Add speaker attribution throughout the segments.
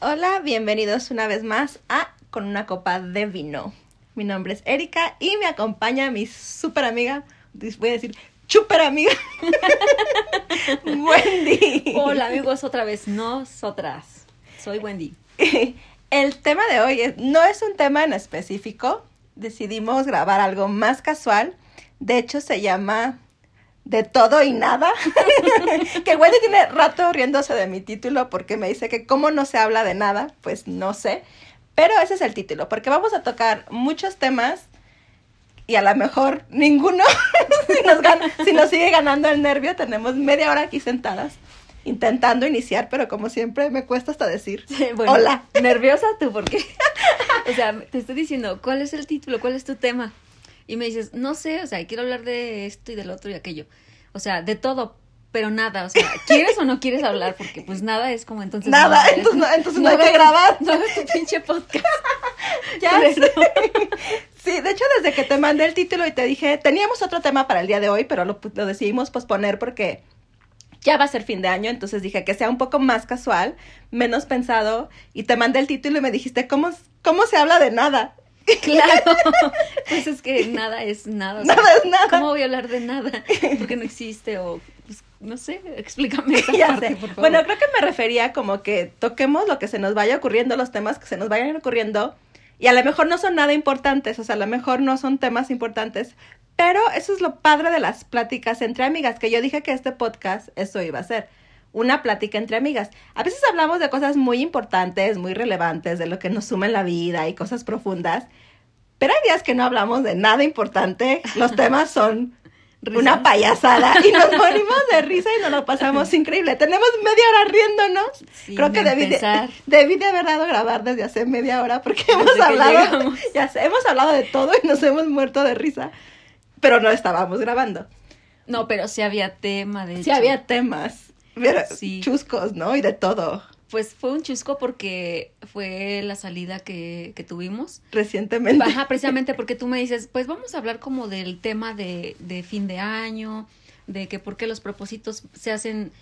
Speaker 1: Hola, bienvenidos una vez más a Con una copa de vino. Mi nombre es Erika y me acompaña mi super amiga, voy a decir super amiga, Wendy.
Speaker 2: Hola amigos, otra vez nosotras. Soy Wendy.
Speaker 1: El tema de hoy es- no es un tema en específico. Decidimos grabar algo más casual. De hecho, se llama De todo y nada. que Wendy tiene rato riéndose de mi título porque me dice que como no se habla de nada, pues no sé. Pero ese es el título, porque vamos a tocar muchos temas y a lo mejor ninguno. si, nos gana- si nos sigue ganando el nervio, tenemos media hora aquí sentadas intentando iniciar, pero como siempre me cuesta hasta decir
Speaker 2: Bueno,
Speaker 1: hola.
Speaker 2: Nerviosa tú, porque. o sea, te estoy diciendo, ¿cuál es el título? ¿Cuál es tu tema? Y me dices, no sé, o sea, quiero hablar de esto y del otro y aquello. O sea, de todo, pero nada. O sea, ¿quieres o no quieres hablar? Porque pues nada es como entonces.
Speaker 1: Nada, entonces no- entonces no hay que grabar.
Speaker 2: No hagas tu pinche podcast.
Speaker 1: Ya sé. Sí, de hecho, desde que te mandé el título y te dije, teníamos otro tema para el día de hoy, pero lo, lo decidimos posponer porque ya va a ser fin de año, entonces dije que sea un poco más casual, menos pensado, y te mandé el título y me dijiste, ¿cómo, cómo se habla de nada?
Speaker 2: Claro. Pues es que nada es nada. o sea,
Speaker 1: Nada es nada.
Speaker 2: ¿Cómo voy a hablar de nada? Porque no existe o pues, no sé, explícame esa
Speaker 1: Ya
Speaker 2: parte,
Speaker 1: sé.
Speaker 2: por favor.
Speaker 1: Bueno, creo que me refería como que toquemos lo que se nos vaya ocurriendo, los temas que se nos vayan ocurriendo, y a lo mejor no son nada importantes, o sea, a lo mejor no son temas importantes, pero eso es lo padre de las pláticas entre amigas, que yo dije que este podcast eso iba a ser. Una plática entre amigas. A veces hablamos de cosas muy importantes, muy relevantes, de lo que nos suma en la vida y cosas profundas, pero hay días que no hablamos de nada importante. Los temas son una payasada y nos morimos de risa y nos lo pasamos increíble. Tenemos media hora riéndonos.
Speaker 2: Sin
Speaker 1: Creo que debí de, debí de haber dado grabar desde hace media hora porque
Speaker 2: Desde
Speaker 1: hemos hablado, ya sé, hemos hablado de todo y nos hemos muerto de risa, pero no estábamos grabando.
Speaker 2: No, pero sí había tema, de
Speaker 1: Sí
Speaker 2: hecho.
Speaker 1: había temas, pero
Speaker 2: Sí.
Speaker 1: chuscos, ¿no? Y de todo
Speaker 2: Pues fue un chusco porque fue la salida que, que tuvimos.
Speaker 1: recientemente.
Speaker 2: Ajá, precisamente porque tú me dices, pues vamos a hablar como del tema de, de fin de año, de que por qué los propósitos se hacen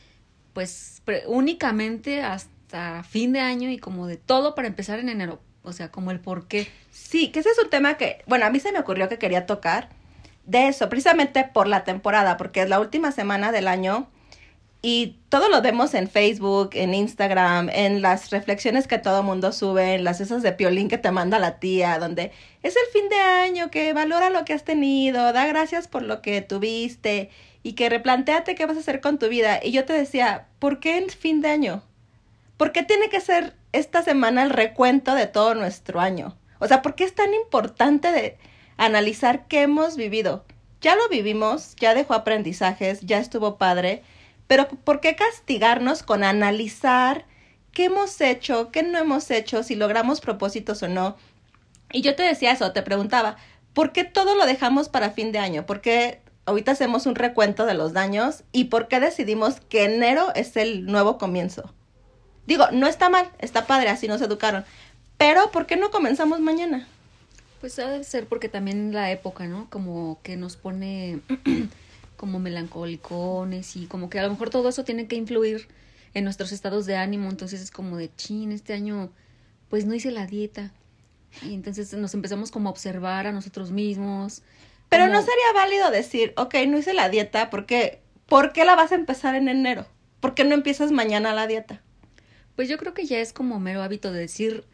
Speaker 2: pues pre- únicamente hasta fin de año y como de todo para empezar en enero. O sea, como el por qué.
Speaker 1: Sí, que ese es un tema que, bueno, a mí se me ocurrió que quería tocar de eso, precisamente por la temporada, porque es la última semana del año y todo lo vemos en Facebook, en Instagram, en las reflexiones que todo mundo sube, en las esas de piolín que te manda la tía, donde es el fin de año, que valora lo que has tenido, da gracias por lo que tuviste y que replanteate qué vas a hacer con tu vida. Y yo te decía, ¿por qué en fin de año? ¿Por qué tiene que ser esta semana el recuento de todo nuestro año? O sea, ¿por qué es tan importante de analizar qué hemos vivido? Ya lo vivimos, ya dejó aprendizajes, ya estuvo padre, pero ¿por qué castigarnos con analizar qué hemos hecho, qué no hemos hecho, si logramos propósitos o no? Y yo te decía eso, te preguntaba, ¿por qué todo lo dejamos para fin de año? ¿Por qué ahorita hacemos un recuento de los daños? ¿Y por qué decidimos que enero es el nuevo comienzo? Digo, no está mal, está padre, así nos educaron. Pero, ¿por qué no comenzamos mañana?
Speaker 2: Pues ha de ser porque también la época, ¿no? Como que nos pone como melancólicones y como que a lo mejor todo eso tiene que influir en nuestros estados de ánimo. Entonces es como de, chin, este año pues no hice la dieta. Y entonces nos empezamos como a observar a nosotros mismos.
Speaker 1: Pero
Speaker 2: como-
Speaker 1: no sería válido decir, ok, no hice la dieta, porque ¿por qué la vas a empezar en enero? ¿Por qué no empiezas mañana la dieta?
Speaker 2: Pues yo creo que ya es como mero hábito de decir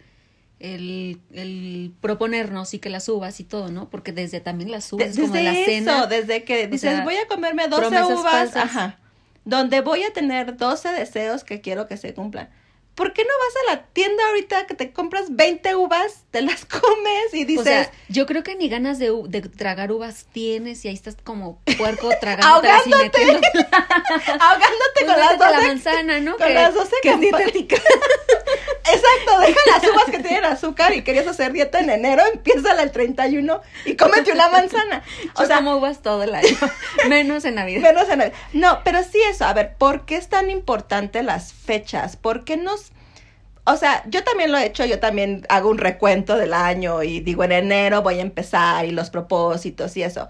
Speaker 2: el, el proponernos y que las uvas y todo, ¿no? Porque desde también las uvas,
Speaker 1: De-
Speaker 2: como
Speaker 1: desde
Speaker 2: la
Speaker 1: eso,
Speaker 2: cena.
Speaker 1: desde que dices,
Speaker 2: sea,
Speaker 1: voy a comerme 12
Speaker 2: promesas
Speaker 1: uvas,
Speaker 2: falsas.
Speaker 1: ajá, donde voy a tener 12 deseos que quiero que se cumplan. ¿Por qué no vas a la tienda ahorita que te compras 20 uvas, te las comes y dices,
Speaker 2: O sea, yo creo que ni ganas de, de tragar uvas tienes y ahí estás como puerco tragando y
Speaker 1: Ahogándote.
Speaker 2: metiendo
Speaker 1: ahogándote con las
Speaker 2: la
Speaker 1: 12
Speaker 2: manzana, ¿no?
Speaker 1: con
Speaker 2: que,
Speaker 1: las 12
Speaker 2: que.
Speaker 1: Exacto, deja las uvas que tienen azúcar y querías hacer dieta en enero, empieza el 31 y cómete una manzana. O
Speaker 2: Yo
Speaker 1: sea,
Speaker 2: como uvas todo el año, menos en Navidad.
Speaker 1: menos en el- No, pero sí eso, a ver, ¿por qué es tan importante las fechas? ¿Por qué nos... O sea, yo también lo he hecho, yo también hago un recuento del año y digo, en enero voy a empezar y los propósitos y eso.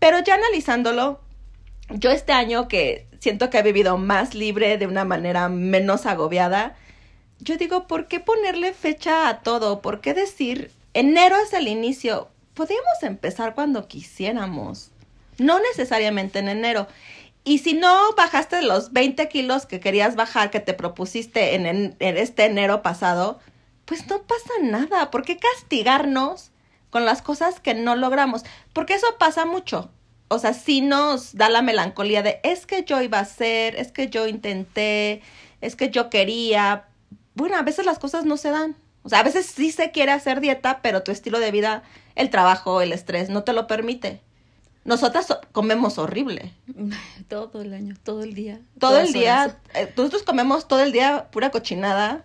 Speaker 1: Pero ya analizándolo, yo este año que siento que he vivido más libre de una manera menos agobiada, yo digo, ¿por qué ponerle fecha a todo? ¿Por qué decir, enero es el inicio? Podríamos empezar cuando quisiéramos, no necesariamente en enero. Y si no bajaste los 20 kilos que querías bajar, que te propusiste en, en, en este enero pasado, pues no pasa nada. ¿Por qué castigarnos con las cosas que no logramos? Porque eso pasa mucho. O sea, sí nos da la melancolía de es que yo iba a hacer, es que yo intenté, es que yo quería. Bueno, a veces las cosas no se dan. O sea, a veces sí se quiere hacer dieta, pero tu estilo de vida, el trabajo, el estrés, no te lo permite. Nosotras so- comemos horrible.
Speaker 2: Todo el año, todo el día.
Speaker 1: Todo el día, eh, nosotros comemos todo el día pura cochinada.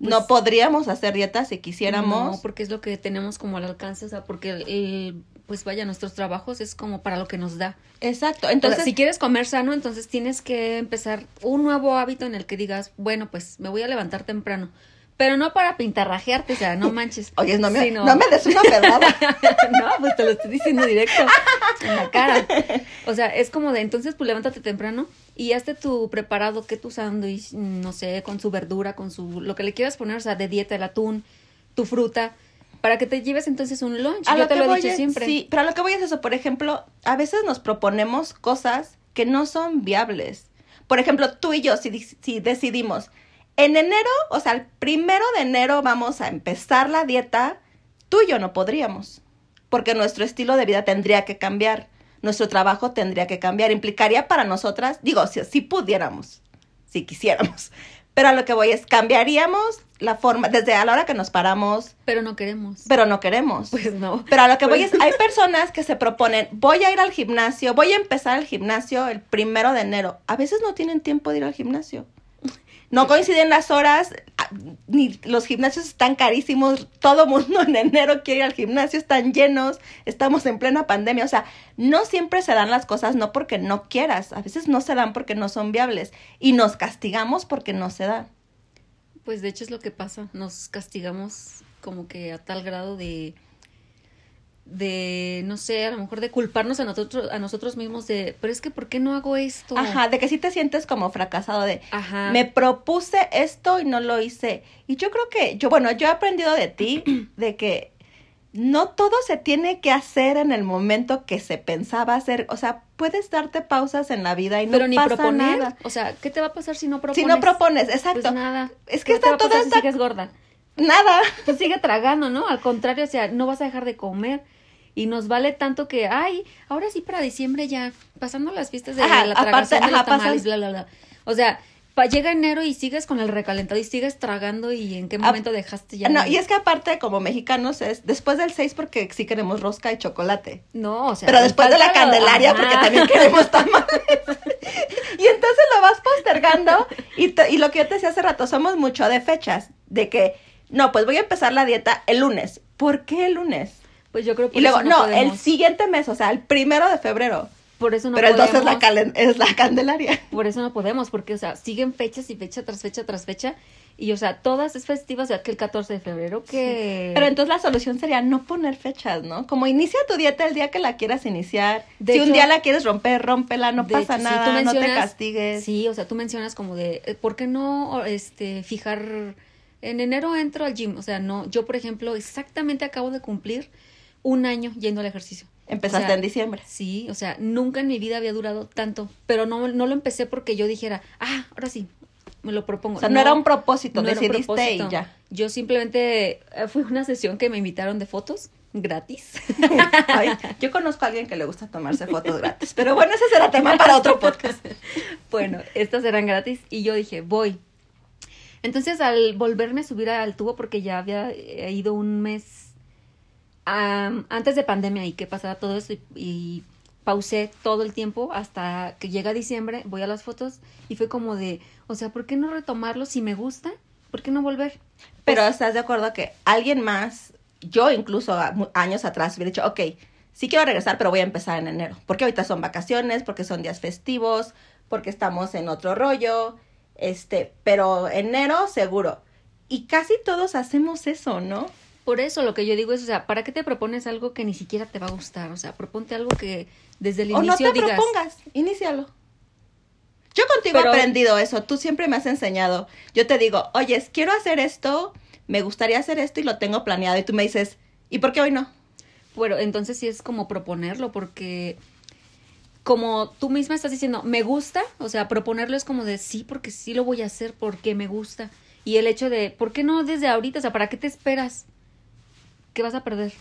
Speaker 1: no
Speaker 2: Pues-
Speaker 1: podríamos hacer dieta si quisiéramos.
Speaker 2: No, porque es lo que tenemos como al alcance, o sea, porque el, el- pues vaya, nuestros trabajos es como para lo que nos da.
Speaker 1: Exacto.
Speaker 2: Entonces, si quieres comer sano, entonces tienes que empezar un nuevo hábito en el que digas, bueno, pues me voy a levantar temprano. Pero no para pintarrajearte, o sea, no manches.
Speaker 1: oye, no me,
Speaker 2: sino-
Speaker 1: no me des una pedrada.
Speaker 2: no, pues te lo estoy diciendo directo en la cara. O sea, es como de, entonces, pues levántate temprano y hazte tu preparado, que tu sándwich, no sé, con su verdura, con su, lo que le quieras poner, o sea, de dieta, el atún, tu fruta, para que te lleves entonces un lunch.
Speaker 1: A
Speaker 2: Yo
Speaker 1: lo
Speaker 2: te
Speaker 1: que
Speaker 2: lo he
Speaker 1: voy
Speaker 2: dicho
Speaker 1: es-
Speaker 2: siempre.
Speaker 1: Sí, pero a lo que voy es eso. Por ejemplo, a veces nos proponemos cosas que no son viables. Por ejemplo, tú y yo, si, si decidimos, en enero, o sea, el primero de enero vamos a empezar la dieta, tú y yo no podríamos. Porque nuestro estilo de vida tendría que cambiar. Nuestro trabajo tendría que cambiar. Implicaría para nosotras, digo, si, si pudiéramos, si quisiéramos. Pero a lo que voy es, cambiaríamos la forma, desde a la hora que nos paramos,
Speaker 2: Pero no queremos.
Speaker 1: pero no queremos.
Speaker 2: pues no.
Speaker 1: Pero a lo que voy
Speaker 2: Pues-
Speaker 1: es, hay personas que se proponen, voy a ir al gimnasio, voy a empezar el gimnasio el primero de enero. A veces no tienen tiempo de ir al gimnasio. No coinciden las horas, ni los gimnasios están carísimos, todo mundo en enero quiere ir al gimnasio, están llenos, estamos en plena pandemia, o sea, no siempre se dan las cosas no porque no quieras, a veces no se dan porque no son viables y nos castigamos porque no se dan.
Speaker 2: Pues de hecho es lo que pasa, nos castigamos como que a tal grado de de no sé, a lo mejor de culparnos a nosotros a nosotros mismos de, pero es que ¿por qué no hago esto?
Speaker 1: Ajá, de que sí te sientes como fracasado de,
Speaker 2: Ajá.
Speaker 1: me propuse esto y no lo hice. Y yo creo que, yo, bueno, yo he aprendido de ti de que no todo se tiene que hacer en el momento que se pensaba hacer. O sea, puedes darte pausas en la vida y no
Speaker 2: pero ni
Speaker 1: pasa
Speaker 2: proponer,
Speaker 1: nada.
Speaker 2: o sea, ¿qué te va a pasar si no propones?
Speaker 1: Si no propones, exacto.
Speaker 2: Pues nada.
Speaker 1: Es que
Speaker 2: ¿Qué te
Speaker 1: está toda
Speaker 2: si
Speaker 1: esta-
Speaker 2: sigues gorda?
Speaker 1: Nada.
Speaker 2: Pues sigue tragando, ¿no? Al contrario, o sea, no vas a dejar de comer. Y nos vale tanto que, ay, ahora sí para diciembre ya, pasando las fiestas de
Speaker 1: Ajá,
Speaker 2: la
Speaker 1: aparte,
Speaker 2: tragación de los
Speaker 1: ajá,
Speaker 2: tamales, bla, bla, bla. O sea, pa- llega enero y sigues con el recalentado y sigues tragando y en qué
Speaker 1: Ah,
Speaker 2: momento dejaste ya.
Speaker 1: No, y es que aparte, como mexicanos, es después del 6 porque sí queremos rosca y chocolate.
Speaker 2: No, o sea.
Speaker 1: Pero después de la Candelaria,
Speaker 2: ajá.
Speaker 1: porque también queremos tamales. y entonces lo vas postergando. Y, y lo que yo te decía hace rato, somos mucho de fechas. De que, no, pues voy a empezar la dieta el lunes. ¿Por qué el lunes?
Speaker 2: Pues yo creo que
Speaker 1: Y luego, no, el siguiente mes, o sea, el primero de febrero.
Speaker 2: Por eso no
Speaker 1: Pero el 2
Speaker 2: podemos.
Speaker 1: es la, calen- es la Candelaria.
Speaker 2: Por eso no podemos, porque, o sea, siguen fechas y fecha tras fecha tras fecha. Y, o sea, todas es festivas, o sea, que el 14 de febrero, que...
Speaker 1: Pero entonces la solución sería no poner fechas, ¿no? Como inicia tu dieta el día que la quieras iniciar.
Speaker 2: De
Speaker 1: si un día la quieres romper, rómpela, no pasa
Speaker 2: hecho,
Speaker 1: nada, no te castigues.
Speaker 2: Sí, o sea, tú mencionas como de, eh, ¿por qué no este, fijar, en enero entro al gym? O sea, no, yo por ejemplo, exactamente acabo de cumplir un año yendo al ejercicio.
Speaker 1: Empezaste
Speaker 2: O sea,
Speaker 1: en diciembre.
Speaker 2: Sí, o sea, nunca en mi vida había durado tanto, pero no, no lo empecé porque yo dijera, ah, ahora sí, me lo propongo.
Speaker 1: O sea, no, era un propósito,
Speaker 2: no era un
Speaker 1: decidiste
Speaker 2: propósito.
Speaker 1: y ya.
Speaker 2: Yo simplemente eh, fui a una sesión que me invitaron de fotos gratis.
Speaker 1: Ay, yo conozco a alguien que le gusta tomarse fotos gratis, pero bueno, ese será tema para otro podcast.
Speaker 2: bueno, estas eran gratis y yo dije, voy. Entonces, al volverme a subir al tubo, porque ya había eh, ido un mes antes de pandemia y que pasara todo esto y, y pausé todo el tiempo hasta que llega diciembre, voy a las fotos y fue como de, o sea, ¿por qué no retomarlo si me gusta? ¿Por qué no volver?
Speaker 1: Pero estás de acuerdo que alguien más, yo incluso años atrás hubiera dicho, ok, sí quiero regresar, pero voy a empezar en enero, porque ahorita son vacaciones, porque son días festivos, porque estamos en otro rollo, este, pero enero seguro. Y casi todos hacemos eso, ¿no?
Speaker 2: Por eso lo que yo digo es, o sea, ¿para qué te propones algo que ni siquiera te va a gustar? O sea, proponte algo que desde el
Speaker 1: O no
Speaker 2: inicio
Speaker 1: te
Speaker 2: digas,
Speaker 1: propongas, inícialo. Yo contigo
Speaker 2: Pero-
Speaker 1: he aprendido eso, tú siempre me has enseñado. Yo te digo, oye, quiero hacer esto, me gustaría hacer esto y lo tengo planeado. Y tú me dices, ¿y por qué hoy no?
Speaker 2: Bueno, entonces sí es como proponerlo, porque como tú misma estás diciendo, me gusta, o sea, proponerlo es como de sí, porque sí lo voy a hacer, porque me gusta. Y el hecho de, ¿por qué no desde ahorita? O sea, ¿para qué te esperas? ¿Qué vas a perder?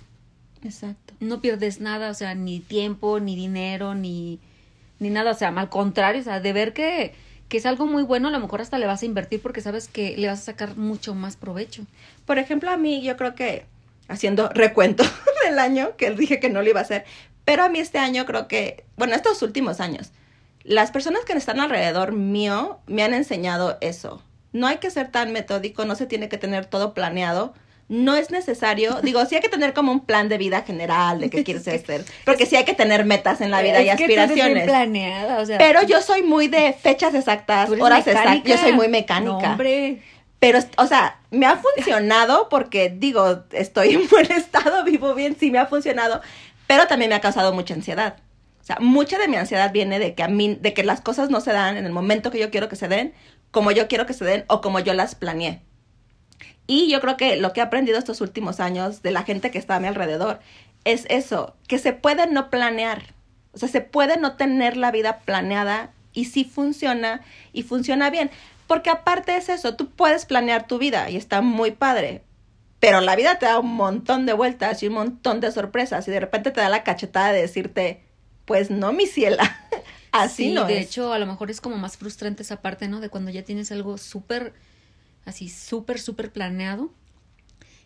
Speaker 1: Exacto.
Speaker 2: No pierdes nada, o sea, ni tiempo, ni dinero, ni, ni nada, o sea, al contrario, o sea, de ver que, que es algo muy bueno, a lo mejor hasta le vas a invertir porque sabes que le vas a sacar mucho más provecho.
Speaker 1: Por ejemplo, a mí yo creo que, haciendo recuento del año, que dije que no lo iba a hacer, pero a mí este año creo que, bueno, estos últimos años, las personas que están alrededor mío me han enseñado eso. No hay que ser tan metódico, no se tiene que tener todo planeado. No es necesario, digo, sí hay que tener como un plan de vida general de qué quieres hacer, porque sí hay que tener metas en la vida y
Speaker 2: Es
Speaker 1: aspiraciones.
Speaker 2: planeada, o sea,
Speaker 1: Pero yo soy muy de fechas exactas, horas exactas. Yo soy muy mecánica.
Speaker 2: No, hombre.
Speaker 1: Pero, o sea, me ha funcionado porque, digo, estoy en buen estado, vivo bien, sí me ha funcionado, pero también me ha causado mucha ansiedad. O sea, mucha de mi ansiedad viene de que a mí, de que las cosas no se dan en el momento que yo quiero que se den, como yo quiero que se den o como yo las planeé. Y yo creo que lo que he aprendido estos últimos años de la gente que está a mi alrededor es eso, que se puede no planear. O sea, se puede no tener la vida planeada y sí funciona y funciona bien. Porque aparte es eso, tú puedes planear tu vida y está muy padre. Pero la vida te da un montón de vueltas y un montón de sorpresas y de repente te da la cachetada de decirte, pues no, mi ciela. Así
Speaker 2: sí,
Speaker 1: no
Speaker 2: de
Speaker 1: es.
Speaker 2: hecho, a lo mejor es como más frustrante esa parte, ¿no? De cuando ya tienes algo súper, así, súper, súper planeado.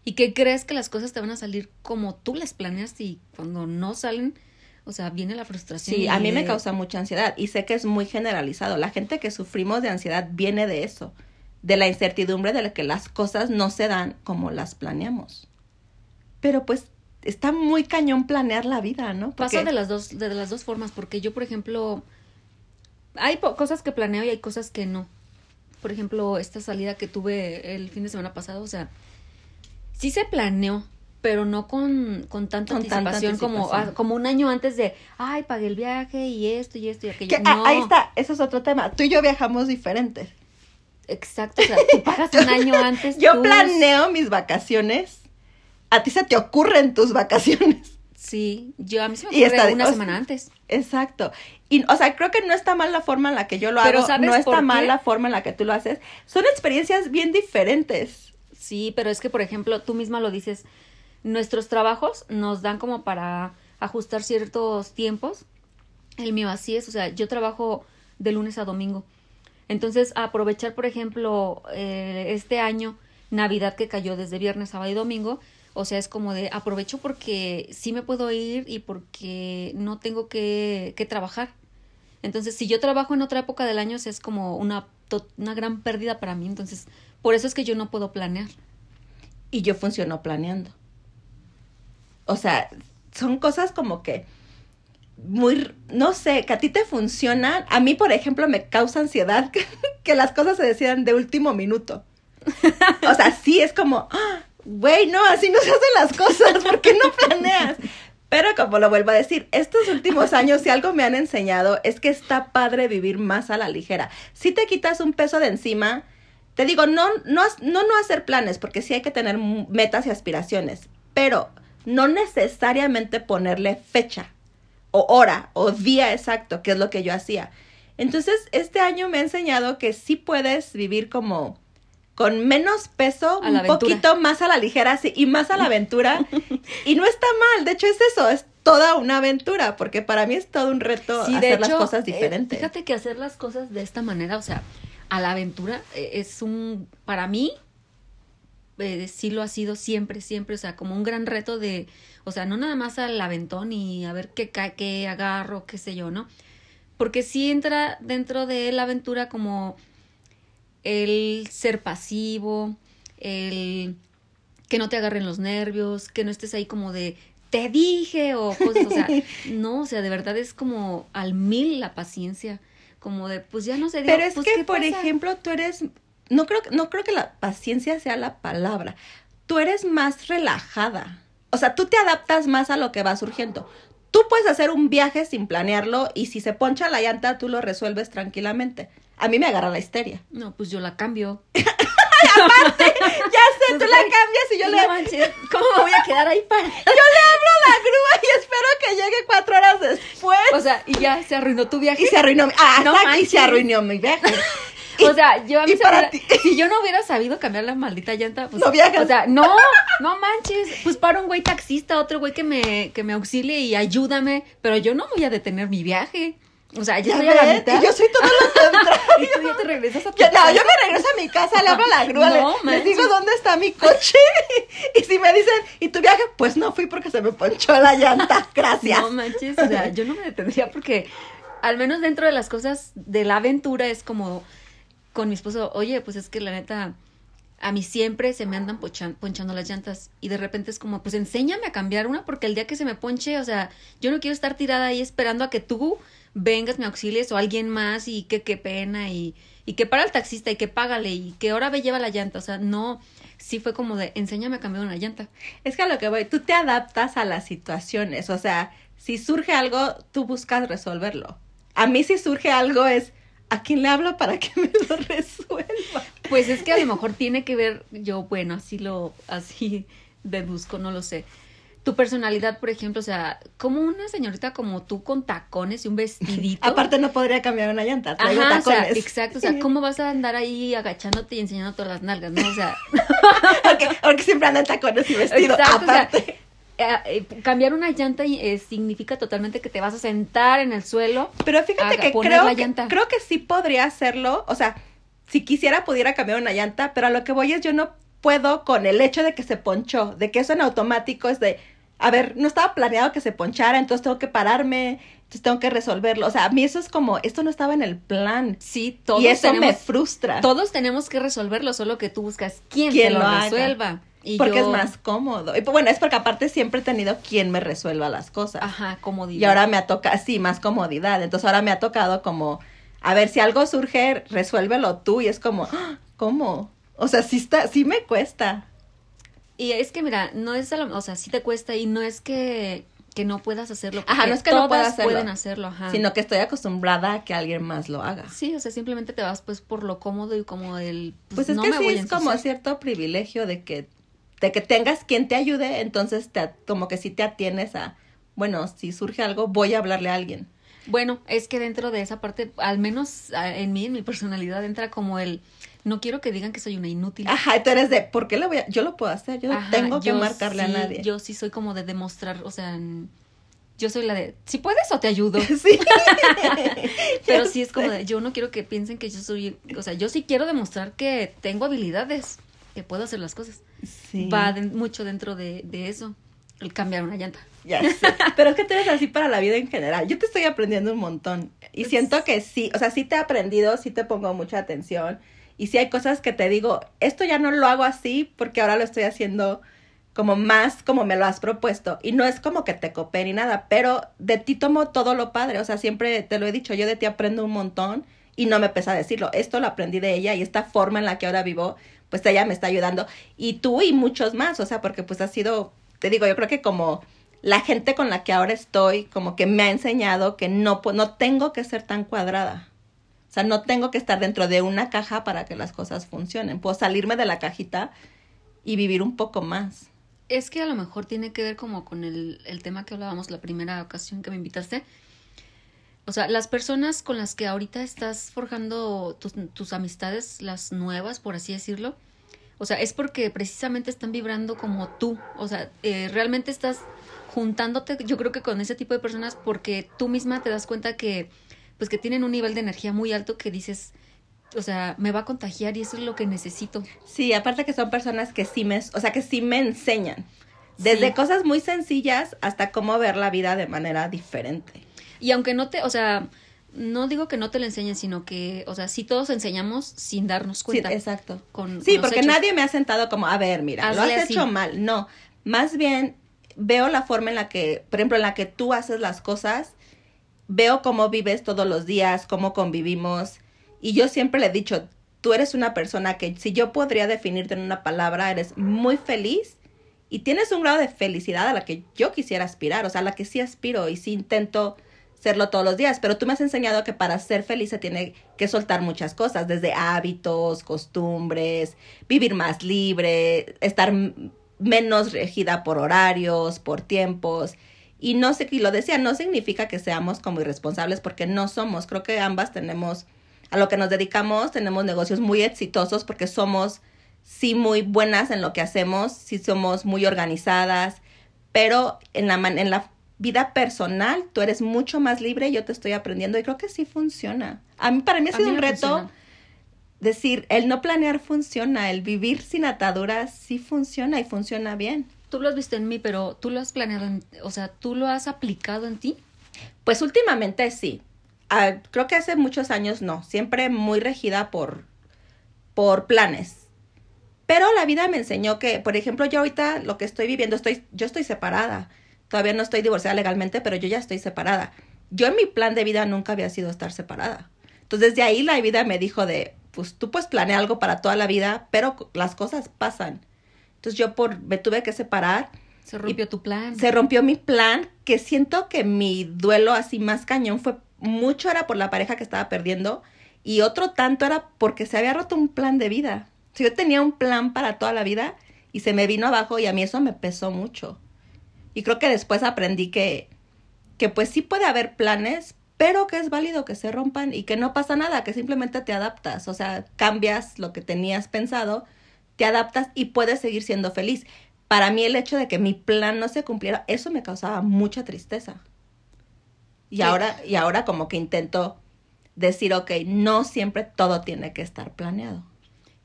Speaker 2: Y que crees que las cosas te van a salir como tú las planeaste y cuando no salen, o sea, viene la frustración.
Speaker 1: Sí, a mí me causa mucha ansiedad y sé que es muy generalizado. La gente que sufrimos de ansiedad viene de eso, de la incertidumbre de la que las cosas no se dan como las planeamos. Pero pues está muy cañón planear la vida, ¿no?
Speaker 2: Pasa de las dos, de las dos formas, porque yo, por ejemplo, hay po- cosas que planeo y hay cosas que no. Por ejemplo, esta salida que tuve el fin de semana pasado, o sea, sí se planeó, pero no con, con tanta
Speaker 1: Con tanta
Speaker 2: anticipación, como, ah, como un año antes de, ay, pagué el viaje y esto y esto y aquello.
Speaker 1: que- ah,
Speaker 2: no,
Speaker 1: ahí está, eso es otro tema. Tú y yo viajamos diferentes.
Speaker 2: Exacto, o sea, tú pagas un año antes.
Speaker 1: Yo planeo mis vacaciones. A ti se te ocurren tus vacaciones.
Speaker 2: Sí, yo a mí se me ocurre una
Speaker 1: o sea,
Speaker 2: semana antes.
Speaker 1: Exacto. Y, o sea, creo que no está mal la forma en la que yo lo
Speaker 2: Pero
Speaker 1: hago.
Speaker 2: ¿sabes
Speaker 1: No está mal la forma en la que tú lo haces. Son experiencias bien diferentes.
Speaker 2: Sí, pero es que, por ejemplo, tú misma lo dices, nuestros trabajos nos dan como para ajustar ciertos tiempos. El mío así es, o sea, yo trabajo de lunes a domingo. Entonces, aprovechar, por ejemplo, eh, este año, Navidad que cayó desde viernes, sábado y domingo, o sea, es como de aprovecho porque sí me puedo ir y porque no tengo que, que trabajar. Entonces, si yo trabajo en otra época del año, es como una, una gran pérdida para mí. Entonces, por eso es que yo no puedo planear.
Speaker 1: Y yo funciono planeando. O sea, son cosas como que muy, no sé, que a ti te funcionan. A mí, por ejemplo, me causa ansiedad que, que las cosas se decidan de último minuto. O sea, sí es como, "Ah, güey, no, así no se hacen las cosas, ¿por qué no planeas? Pero como lo vuelvo a decir, estos últimos años si algo me han enseñado es que está padre vivir más a la ligera. Si te quitas un peso de encima, te digo, no, no, no, no hacer planes, porque sí hay que tener metas y aspiraciones, pero no necesariamente ponerle fecha o hora o día exacto, que es lo que yo hacía. Entonces, este año me ha enseñado que sí puedes vivir como con menos peso, un
Speaker 2: aventura.
Speaker 1: poquito más a la ligera sí, y más a la aventura. y no está mal, de hecho es eso, es toda una aventura, porque para mí es todo un reto
Speaker 2: Sí,
Speaker 1: hacer las cosas
Speaker 2: eh,
Speaker 1: diferentes.
Speaker 2: fíjate que hacer las cosas de esta manera, o sea, a la aventura eh, es un, para mí, eh, sí lo ha sido siempre, siempre, o sea, como un gran reto de, o sea, no nada más al aventón y a ver qué cae, qué agarro, qué sé yo, ¿no? Porque sí entra dentro de la aventura como el ser pasivo, el que no te agarren los nervios, que no estés ahí como de te dije o cosas, o sea, no, o sea, de verdad es como al mil la paciencia, como de pues ya no dio,
Speaker 1: Pero es
Speaker 2: pues,
Speaker 1: que,
Speaker 2: ¿qué
Speaker 1: por
Speaker 2: pasa?
Speaker 1: ejemplo, tú eres, no creo, no creo que la paciencia sea la palabra, tú eres más relajada. O sea, tú te adaptas más a lo que va surgiendo. Tú puedes hacer un viaje sin planearlo y si se poncha la llanta, tú lo resuelves tranquilamente. A mí me agarra la histeria.
Speaker 2: No, pues yo la cambio.
Speaker 1: Aparte, ya sé, tú la cambias y yo le...
Speaker 2: manches, ¿Cómo me voy a quedar ahí para?
Speaker 1: Yo le abro la grúa y espero que llegue cuatro horas después.
Speaker 2: O sea, y ya se arruinó tu viaje.
Speaker 1: y se arruinó mi... Ah,
Speaker 2: No
Speaker 1: exacto, y
Speaker 2: manches.
Speaker 1: se arruinó mi viaje.
Speaker 2: O sea, yo a mí
Speaker 1: para ti.
Speaker 2: si yo no hubiera sabido cambiar la maldita llanta, pues,
Speaker 1: No viajas.
Speaker 2: o sea, no, no manches, pues para un güey taxista, otro güey que me, que me auxilie y ayúdame, pero yo no voy a detener mi viaje. O sea, yo
Speaker 1: Ya
Speaker 2: estoy a la mitad
Speaker 1: y yo soy todo lo contrario.
Speaker 2: y tú ya te regresas a tu
Speaker 1: Yo, no,
Speaker 2: casa.
Speaker 1: yo me regreso a mi casa, le abro la grúa, le-
Speaker 2: No,
Speaker 1: les
Speaker 2: manches.
Speaker 1: digo dónde está mi coche. Y si me dicen, ¿y tu viaje? Pues no fui porque se me ponchó la llanta. Gracias.
Speaker 2: No manches, o sea, yo no me detendría porque al menos dentro de las cosas de la aventura es como con mi esposo, oye, pues es que la neta, a mí siempre se me andan ponchando las llantas y de repente es como, pues enséñame a cambiar una porque el día que se me ponche, o sea, yo no quiero estar tirada ahí esperando a que tú vengas, me auxilies o alguien más y que qué pena y, y que para el taxista y que págale y que ahora ve lleva la llanta, o sea, no, sí fue como de, enséñame a cambiar una llanta.
Speaker 1: Es que a lo que voy, tú te adaptas a las situaciones. O sea, si surge algo, tú buscas resolverlo. A mí si surge algo es, ¿a quién le hablo para que me lo resuelva?
Speaker 2: Pues es que a lo mejor tiene que ver, yo, bueno, así lo, así deduzco, no lo sé. Tu personalidad, por ejemplo, o sea, como una señorita como tú con tacones y un vestidito.
Speaker 1: Aparte no podría cambiar una llanta, traigo
Speaker 2: Ajá, o sea,
Speaker 1: tacones.
Speaker 2: exacto, o sea, ¿cómo vas a andar ahí agachándote y enseñando todas las nalgas, no? O sea,
Speaker 1: porque, porque siempre ando en tacones y vestido.
Speaker 2: exacto, o sea,
Speaker 1: aparte.
Speaker 2: Eh, eh, cambiar una llanta eh, significa totalmente que te vas a sentar en el suelo.
Speaker 1: Pero fíjate que creo,
Speaker 2: la
Speaker 1: que creo que sí podría hacerlo. O sea, si quisiera pudiera cambiar una llanta, pero a lo que voy es yo no puedo con el hecho de que se ponchó, de que eso en automático es de, a ver, no estaba planeado que se ponchara, entonces tengo que pararme, entonces tengo que resolverlo. O sea, a mí eso es como, esto no estaba en el plan.
Speaker 2: Sí, todos
Speaker 1: y eso
Speaker 2: tenemos,
Speaker 1: me frustra.
Speaker 2: todos tenemos que resolverlo, solo que tú buscas quién,
Speaker 1: Quien
Speaker 2: te lo,
Speaker 1: lo
Speaker 2: resuelva. Y
Speaker 1: porque
Speaker 2: yo-
Speaker 1: es más cómodo. Y pues, bueno, es porque aparte siempre he tenido quien me resuelva las cosas.
Speaker 2: Ajá, comodidad.
Speaker 1: Y ahora me ha tocado, sí, más comodidad. Entonces ahora me ha tocado como, a ver, si algo surge, resuélvelo tú. Y es como, ¡ah! ¿cómo? O sea, sí está, sí me cuesta.
Speaker 2: Y es que, mira, no es, a lo- o sea, sí te cuesta y no es que, que no puedas hacerlo.
Speaker 1: Ajá, no es que no pueda
Speaker 2: todas
Speaker 1: hacerlo.
Speaker 2: pueden hacerlo, ajá.
Speaker 1: Sino que estoy acostumbrada a que alguien más lo haga.
Speaker 2: Sí, o sea, simplemente te vas pues por lo cómodo y como el...
Speaker 1: Pues es
Speaker 2: no
Speaker 1: que
Speaker 2: me
Speaker 1: sí es como cierto privilegio de que, de que tengas quien te ayude, entonces te, como que sí te atienes a, bueno, si surge algo, voy a hablarle a alguien.
Speaker 2: Bueno, es que dentro de esa parte, al menos ah, en mí, en mi personalidad, entra como el... No quiero que digan que soy una inútil.
Speaker 1: Ajá, tú eres de, ¿por qué le voy a, yo lo puedo hacer, yo no
Speaker 2: Ajá,
Speaker 1: tengo que
Speaker 2: yo
Speaker 1: marcarle
Speaker 2: sí-
Speaker 1: a nadie.
Speaker 2: Yo sí soy como de demostrar, o sea, yo soy la de, si puedes o te ayudo.
Speaker 1: sí.
Speaker 2: Pero sí es como de, yo no quiero que piensen que yo soy, o sea, yo sí quiero demostrar que tengo habilidades, que puedo hacer las cosas.
Speaker 1: Sí.
Speaker 2: Va de- mucho dentro de, de eso, el cambiar una llanta.
Speaker 1: Ya sé. Pero es que tú eres así para la vida en general. Yo te estoy aprendiendo un montón. Y
Speaker 2: Pues-
Speaker 1: siento que sí, o sea, sí te he aprendido, sí te pongo mucha atención. Y sí hay cosas que te digo, esto ya no lo hago así porque ahora lo estoy haciendo como más como me lo has propuesto. Y no es como que te copé ni nada, pero de ti tomo todo lo padre. O sea, siempre te lo he dicho, yo de ti aprendo un montón y no me pesa decirlo. Esto lo aprendí de ella y esta forma en la que ahora vivo, pues ella me está ayudando. Y tú y muchos más, o sea, porque pues ha sido, te digo, yo creo que como la gente con la que ahora estoy, como que me ha enseñado que no, no tengo que ser tan cuadrada. O sea, no tengo que estar dentro de una caja para que las cosas funcionen. Puedo salirme de la cajita y vivir un poco más.
Speaker 2: Es que a lo mejor tiene que ver como con el, el tema que hablábamos la primera ocasión que me invitaste. O sea, las personas con las que ahorita estás forjando tus, tus amistades, las nuevas, por así decirlo, o sea, es porque precisamente están vibrando como tú. O sea, eh, realmente estás juntándote, yo creo que con ese tipo de personas, porque tú misma te das cuenta que, pues que tienen un nivel de energía muy alto que dices, o sea, me va a contagiar y eso es lo que necesito.
Speaker 1: Sí, aparte que son personas que sí me, o sea, que sí me enseñan. Desde
Speaker 2: Sí.
Speaker 1: cosas muy sencillas hasta cómo ver la vida de manera diferente.
Speaker 2: Y aunque no te, o sea, no digo que no te lo enseñen, sino que, o sea, sí todos enseñamos sin darnos
Speaker 1: Sí,
Speaker 2: cuenta.
Speaker 1: exacto.
Speaker 2: con-
Speaker 1: Sí,
Speaker 2: con los
Speaker 1: porque nadie me ha sentado como, a ver, mira, lo has
Speaker 2: así.
Speaker 1: hecho mal. No, más bien veo la forma en la que, por ejemplo, en la que tú haces las cosas, veo cómo vives todos los días, cómo convivimos. Y yo siempre le he dicho, tú eres una persona que si yo podría definirte en una palabra, eres muy feliz y tienes un grado de felicidad a la que yo quisiera aspirar, o sea, a la que sí aspiro y sí intento serlo todos los días, pero tú me has enseñado que para ser feliz se tiene que soltar muchas cosas, desde hábitos, costumbres, vivir más libre, estar menos regida por horarios, por tiempos. Y no sé, y lo decía, no significa que seamos como irresponsables porque no somos. Creo que ambas tenemos, a lo que nos dedicamos, tenemos negocios muy exitosos porque somos, sí, muy buenas en lo que hacemos, sí somos muy organizadas, pero en la, en la vida personal tú eres mucho más libre, yo te estoy aprendiendo y creo que sí funciona. A mí, para mí ha sido un reto decir, el no planear funciona, el vivir sin ataduras sí funciona y funciona bien.
Speaker 2: Tú lo has visto en mí, pero tú lo has planeado, o sea, tú lo has aplicado en ti.
Speaker 1: Pues últimamente sí. Ah, creo que hace muchos años no, siempre muy regida por, por planes. Pero la vida me enseñó que, por ejemplo, yo ahorita lo que estoy viviendo, estoy, yo estoy separada. Todavía no estoy divorciada legalmente, pero yo ya estoy separada. Yo en mi plan de vida nunca había sido estar separada. Entonces desde ahí la vida me dijo de, pues tú puedes planear algo para toda la vida, pero las cosas pasan. Entonces yo por, me tuve que separar.
Speaker 2: Se rompió tu plan.
Speaker 1: Se rompió mi plan, que siento que mi duelo así más cañón fue mucho era por la pareja que estaba perdiendo y otro tanto era porque se había roto un plan de vida. Si yo tenía un plan para toda la vida y se me vino abajo y a mí eso me pesó mucho. Y creo que después aprendí que, que pues sí puede haber planes, pero que es válido que se rompan y que no pasa nada, que simplemente te adaptas, o sea, cambias lo que tenías pensado, te adaptas y puedes seguir siendo feliz. Para mí el hecho de que mi plan no se cumpliera, eso me causaba mucha tristeza. Y ahora, y ahora como que intento decir, ok, no siempre todo tiene que estar planeado.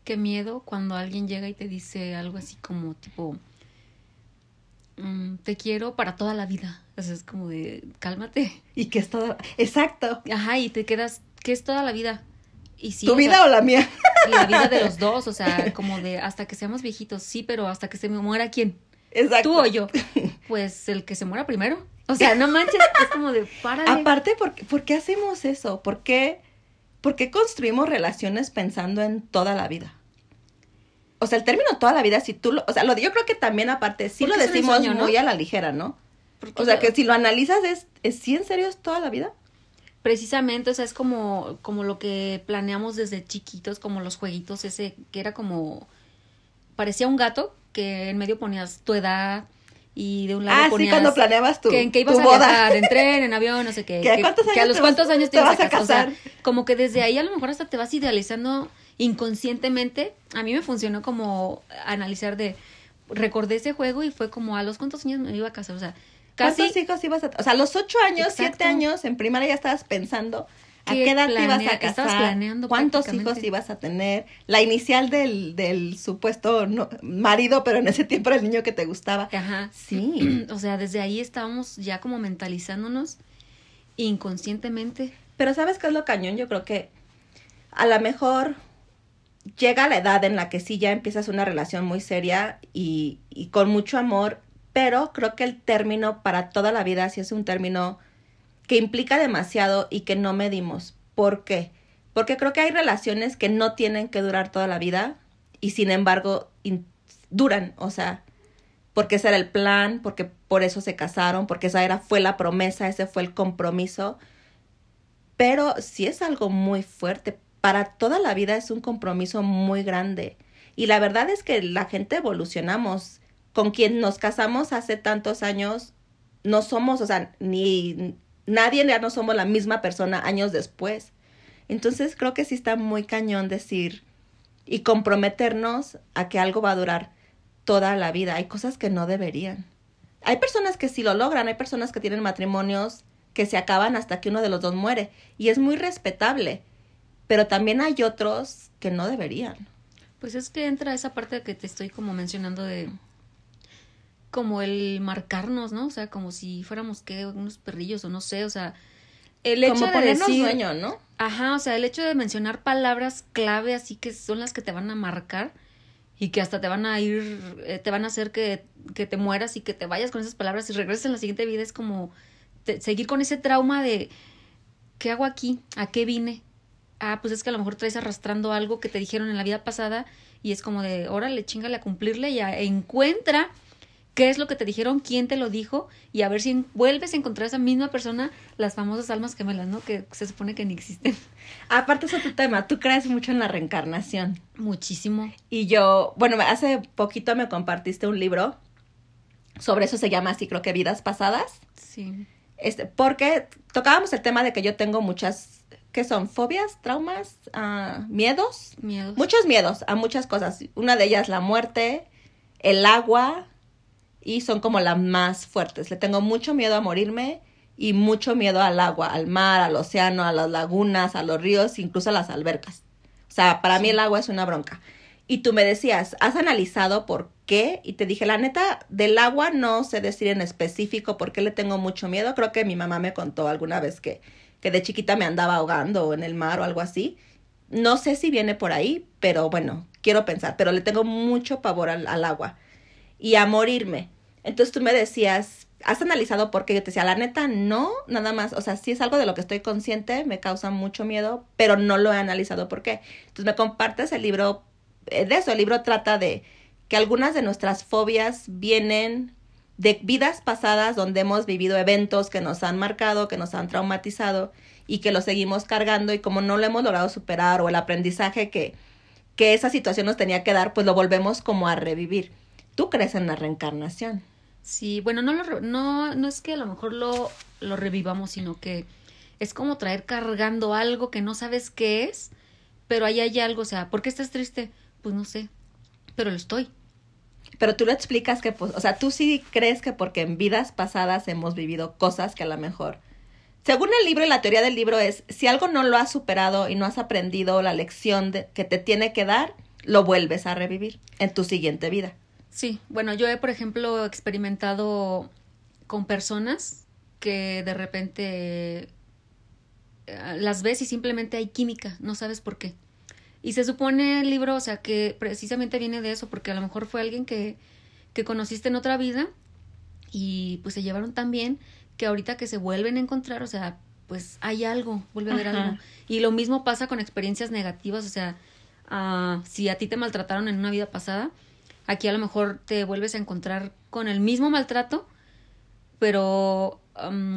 Speaker 2: Qué miedo cuando alguien llega y te dice algo así como tipo, Mm, te quiero para toda la vida. O sea, es como de, cálmate.
Speaker 1: Y que es toda, exacto.
Speaker 2: Ajá, y te quedas, ¿qué es toda la vida? Y
Speaker 1: ¿Tu vida o la mía?
Speaker 2: La vida de los dos, o sea, como de hasta que seamos viejitos, sí, pero hasta que se me muera quién.
Speaker 1: Exacto.
Speaker 2: Tú o yo. Pues el que se muera primero. O sea, no manches, es como de, párale.
Speaker 1: Aparte, ¿por, ¿por qué hacemos eso? ¿Por qué, ¿Por qué construimos relaciones pensando en toda la vida? O sea, el término toda la vida, si tú lo, o sea, lo, yo creo que también aparte, sí lo decimos muy a la ligera, ¿no? o sea, que si lo analizas, es, es, ¿sí en serio es toda la vida?
Speaker 2: Precisamente, o sea, es como, como lo que planeamos desde chiquitos, como los jueguitos ese, que era como, parecía un gato, que en medio ponías tu edad, y de un lado
Speaker 1: ah,
Speaker 2: ponías
Speaker 1: sí, cuando planeabas tu,
Speaker 2: que, en qué ibas a viajar, en tren, en avión, no sé qué.
Speaker 1: ¿Que, a,
Speaker 2: a los cuántos años te, vas a casar. O sea, como que desde ahí a lo mejor hasta te vas idealizando inconscientemente, a mí me funcionó como analizar de, recordé ese juego y fue como a los cuántos años me iba a casar, o sea, casi...
Speaker 1: ¿Cuántos hijos ibas a... O sea, a los ocho años, siete años, en primaria ya estabas pensando a qué edad te ibas a casar,
Speaker 2: planeando
Speaker 1: cuántos hijos ibas a tener, la inicial del, del supuesto marido, pero en ese tiempo era el niño que te gustaba.
Speaker 2: Ajá.
Speaker 1: Sí.
Speaker 2: o sea, desde ahí estábamos ya como mentalizándonos inconscientemente.
Speaker 1: Pero ¿sabes qué es lo cañón? Yo creo que a lo mejor llega la edad en la que sí ya empiezas una relación muy seria y, y con mucho amor, pero creo que el término para toda la vida sí es un término que implica demasiado y que no medimos. ¿Por qué? Porque creo que hay relaciones que no tienen que durar toda la vida y sin embargo duran, o sea, porque ese era el plan, porque por eso se casaron, porque esa era fue la promesa, ese fue el compromiso. Pero sí es algo muy fuerte para toda la vida es un compromiso muy grande. Y la verdad es que la gente evolucionamos. Con quien nos casamos hace tantos años, no somos, o sea, ni nadie ya no somos la misma persona años después. Entonces creo que sí está muy cañón decir y comprometernos a que algo va a durar toda la vida. Hay cosas que no deberían. Hay personas que sí lo logran, hay personas que tienen matrimonios que se acaban hasta que uno de los dos muere y es muy respetable pero también hay otros que no deberían.
Speaker 2: Pues es que entra esa parte que te estoy como mencionando de como el marcarnos, ¿no? O sea, como si fuéramos que unos perrillos o no sé, o sea,
Speaker 1: el hecho como de ponernos decir, sueño, ¿no?
Speaker 2: Ajá, o sea, el hecho de mencionar palabras clave así que son las que te van a marcar y que hasta te van a ir, eh, te van a hacer que, que, te mueras y que te vayas con esas palabras y regreses en la siguiente vida es como seguir con ese trauma de ¿qué hago aquí? ¿A qué vine? Ah, pues es que a lo mejor traes arrastrando algo que te dijeron en la vida pasada y es como de, órale, chingale a cumplirle y encuentra qué es lo que te dijeron, quién te lo dijo y a ver si vuelves a encontrar a esa misma persona, las famosas almas gemelas, ¿no? Que se supone que ni existen.
Speaker 1: Aparte, es tu tema. Tú crees mucho en la reencarnación.
Speaker 2: Muchísimo.
Speaker 1: Y yo, bueno, hace poquito me compartiste un libro sobre eso, se llama así, creo que Vidas Pasadas.
Speaker 2: Sí.
Speaker 1: Este, porque tocábamos el tema de que yo tengo muchas, ¿qué son? ¿Fobias? ¿Traumas? ah, ¿Miedos?
Speaker 2: Miedos.
Speaker 1: Muchos miedos a muchas cosas. Una de ellas la muerte, el agua y son como las más fuertes. Le tengo mucho miedo a morirme y mucho miedo al agua, al mar, al océano, a las lagunas, a los ríos, incluso a las albercas. O sea, para mí el agua es una bronca. Y tú me decías, ¿has analizado por qué? Y te dije, la neta, del agua no sé decir en específico por qué le tengo mucho miedo. Creo que mi mamá me contó alguna vez que, que de chiquita me andaba ahogando en el mar o algo así. No sé si viene por ahí, pero bueno, quiero pensar, pero le tengo mucho pavor al, al agua y a morirme. Entonces tú me decías, ¿has analizado por qué? Yo te decía, la neta, no, nada más, o sea, sí es algo de lo que estoy consciente, me causa mucho miedo, pero no lo he analizado por qué. Entonces me compartes el libro, eh, de eso, el libro trata de que algunas de nuestras fobias vienen de vidas pasadas donde hemos vivido eventos que nos han marcado, que nos han traumatizado y que lo seguimos cargando y como no lo hemos logrado superar o el aprendizaje que, que esa situación nos tenía que dar, pues lo volvemos como a revivir. ¿Tú crees en la reencarnación?
Speaker 2: Sí, bueno, no, lo, no, no es que a lo mejor lo, lo revivamos, sino que es como traer cargando algo que no sabes qué es, pero ahí hay algo, o sea, ¿por qué estás triste? Pues no sé, pero lo estoy.
Speaker 1: Pero tú lo explicas que, pues, o sea, tú sí crees que porque en vidas pasadas hemos vivido cosas que a lo mejor, según el libro y la teoría del libro es, si algo no lo has superado y no has aprendido la lección de- que te tiene que dar, lo vuelves a revivir en tu siguiente vida.
Speaker 2: Sí, bueno, yo he, por ejemplo, experimentado con personas que de repente eh, las ves y simplemente hay química, no sabes por qué. Y se supone el libro, o sea, que precisamente viene de eso, porque a lo mejor fue alguien que, que conociste en otra vida y pues se llevaron tan bien que ahorita que se vuelven a encontrar, o sea, pues hay algo, vuelve a haber
Speaker 1: Ajá.
Speaker 2: algo. Y lo mismo pasa con experiencias negativas, o sea, ah, si a ti te maltrataron en una vida pasada, aquí a lo mejor te vuelves a encontrar con el mismo maltrato, pero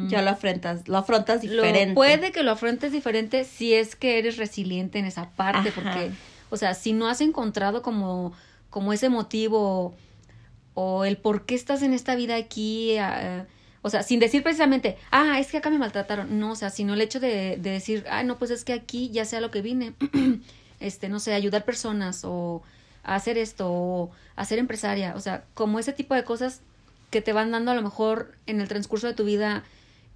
Speaker 1: Ya lo afrontas, lo afrontas
Speaker 2: lo-
Speaker 1: diferente.
Speaker 2: puede que lo afrontes diferente si es que eres resiliente en esa parte,
Speaker 1: Ajá.
Speaker 2: porque, o sea, si no has encontrado como, como ese motivo o el por qué estás en esta vida aquí, ah, o sea, sin decir precisamente, ah, es que acá me maltrataron, no, o sea, sino el hecho de, de decir, ah, no, pues es que aquí ya sea lo que vine, este, no sé, ayudar personas o hacer esto o a ser empresaria, o sea, como ese tipo de cosas que te van dando a lo mejor en el transcurso de tu vida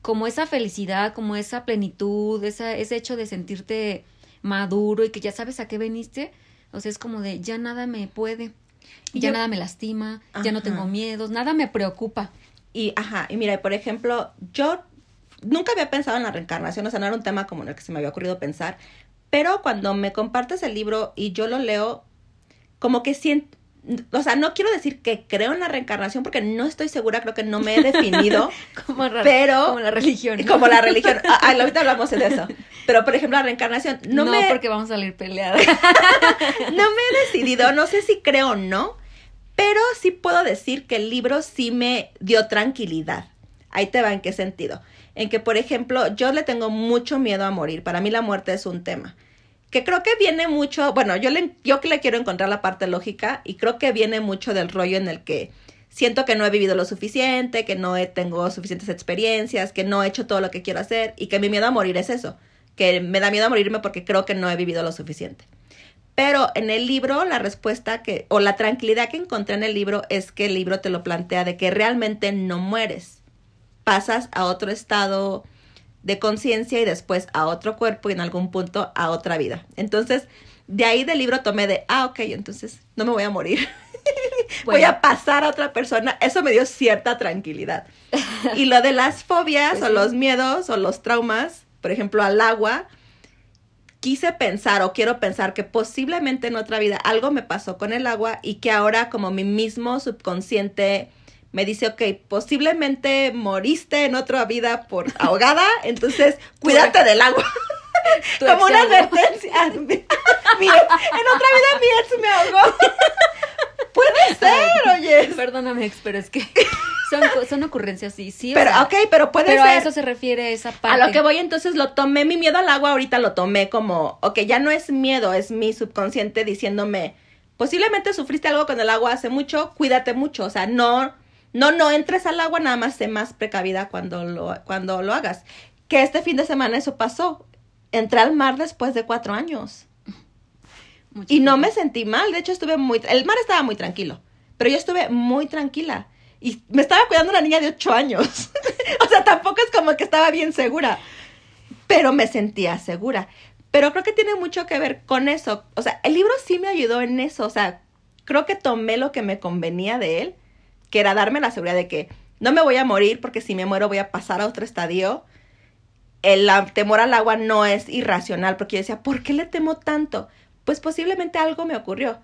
Speaker 2: como esa felicidad, como esa plenitud, esa, ese hecho de sentirte maduro y que ya sabes a qué veniste, o sea, es como de ya nada me puede,
Speaker 1: Y
Speaker 2: ya
Speaker 1: yo-
Speaker 2: nada me lastima, ya no tengo miedos, nada me preocupa.
Speaker 1: Y, ajá, y mira, por ejemplo, yo nunca había pensado en la reencarnación, o sea, no era un tema como en el que se me había ocurrido pensar, pero cuando me compartes el libro y yo lo leo, como que siento, o sea, no quiero decir que creo en la reencarnación porque no estoy segura, creo que no me he definido,
Speaker 2: Como,
Speaker 1: Pero-
Speaker 2: como la religión. ¿no?
Speaker 1: como la religión. Ah, ah, ahorita hablamos de eso. Pero, por ejemplo, la reencarnación, no,
Speaker 2: No,
Speaker 1: me,
Speaker 2: porque vamos a salir peleadas.
Speaker 1: no me he decidido, no sé si creo o no, pero sí puedo decir que el libro sí me dio tranquilidad. Ahí te va en qué sentido. En que, por ejemplo, yo le tengo mucho miedo a morir. Para mí la muerte es un tema. Que creo que viene mucho, bueno, yo le, yo que le quiero encontrar la parte lógica y creo que viene mucho del rollo en el que siento que no he vivido lo suficiente, que no he, tengo suficientes experiencias, que no he hecho todo lo que quiero hacer y que mi miedo a morir es eso, que me da miedo a morirme porque creo que no he vivido lo suficiente. Pero en el libro la respuesta que, o la tranquilidad que encontré en el libro es que el libro te lo plantea de que realmente no mueres. Pasas a otro estado de conciencia y después a otro cuerpo y en algún punto a otra vida. Entonces, de ahí del libro tomé de, ah, ok, entonces no me voy a morir. voy a pasar a otra persona. Eso me dio cierta tranquilidad. Y lo de las fobias
Speaker 2: Pues
Speaker 1: o los miedos o los traumas, por ejemplo, al agua, quise pensar o quiero pensar que posiblemente en otra vida algo me pasó con el agua y que ahora como mi mismo subconsciente me dice, ok, posiblemente moriste en otra vida por ahogada, entonces cuídate del agua. Como una advertencia. En otra vida mi ex me ahogó. Puede ser, oye.
Speaker 2: Perdóname, ex, pero es que son, son ocurrencias sí, sí. o
Speaker 1: Pero,
Speaker 2: sea,
Speaker 1: ok, pero puede
Speaker 2: pero
Speaker 1: ser.
Speaker 2: a eso se refiere esa parte.
Speaker 1: A lo que voy, entonces lo tomé, mi miedo al agua ahorita lo tomé como, ok, ya no es miedo, es mi subconsciente diciéndome, posiblemente sufriste algo con el agua hace mucho, cuídate mucho, o sea, no, no, no entres al agua, nada más sé más precavida cuando lo, cuando lo hagas. Que este fin de semana eso pasó, entré al mar después de cuatro años
Speaker 2: Mucho
Speaker 1: y no me sentí mal, de hecho estuve muy, el mar estaba muy tranquilo, pero yo estuve muy tranquila. Y me estaba cuidando una niña de ocho años. o sea, tampoco es como que estaba bien segura pero me sentía segura. Pero creo que tiene mucho que ver con eso. O sea, el libro sí me ayudó en eso. O sea, creo que tomé lo que me convenía de él, que era darme la seguridad de que no me voy a morir porque si me muero voy a pasar a otro estadio. El temor al agua no es irracional porque yo decía, ¿por qué le temo tanto? Pues posiblemente algo me ocurrió.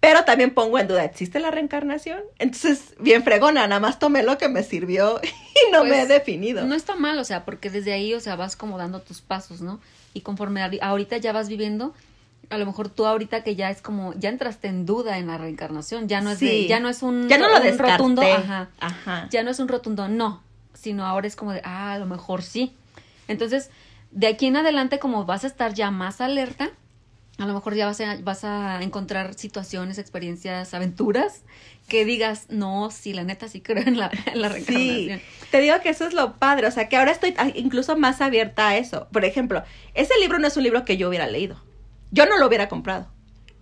Speaker 1: Pero también pongo en duda, ¿existe la reencarnación? Entonces, bien fregona, nada más tomé lo que me sirvió y no me he
Speaker 2: Pues,
Speaker 1: definido.
Speaker 2: No está mal, o sea, porque desde ahí, o sea, vas como dando tus pasos, ¿no? Y conforme ahori- ahorita ya vas viviendo, a lo mejor tú ahorita que ya es como, ya entraste en duda en la reencarnación, ya no es, de-
Speaker 1: Sí.
Speaker 2: ya no es un,
Speaker 1: Ya no lo
Speaker 2: un rotundo, ajá,
Speaker 1: Ajá.
Speaker 2: ya no es un rotundo no, sino ahora es como de, ah, a lo mejor sí. Entonces, de aquí en adelante, como vas a estar ya más alerta, a lo mejor ya vas a, vas a encontrar situaciones, experiencias, aventuras, que digas, no, sí, la neta sí creo en la, en la
Speaker 1: Sí,
Speaker 2: reencarnación.
Speaker 1: te digo que eso es lo padre, o sea, que ahora estoy a- incluso más abierta a eso. Por ejemplo, ese libro no es un libro que yo hubiera leído. Yo no lo hubiera comprado.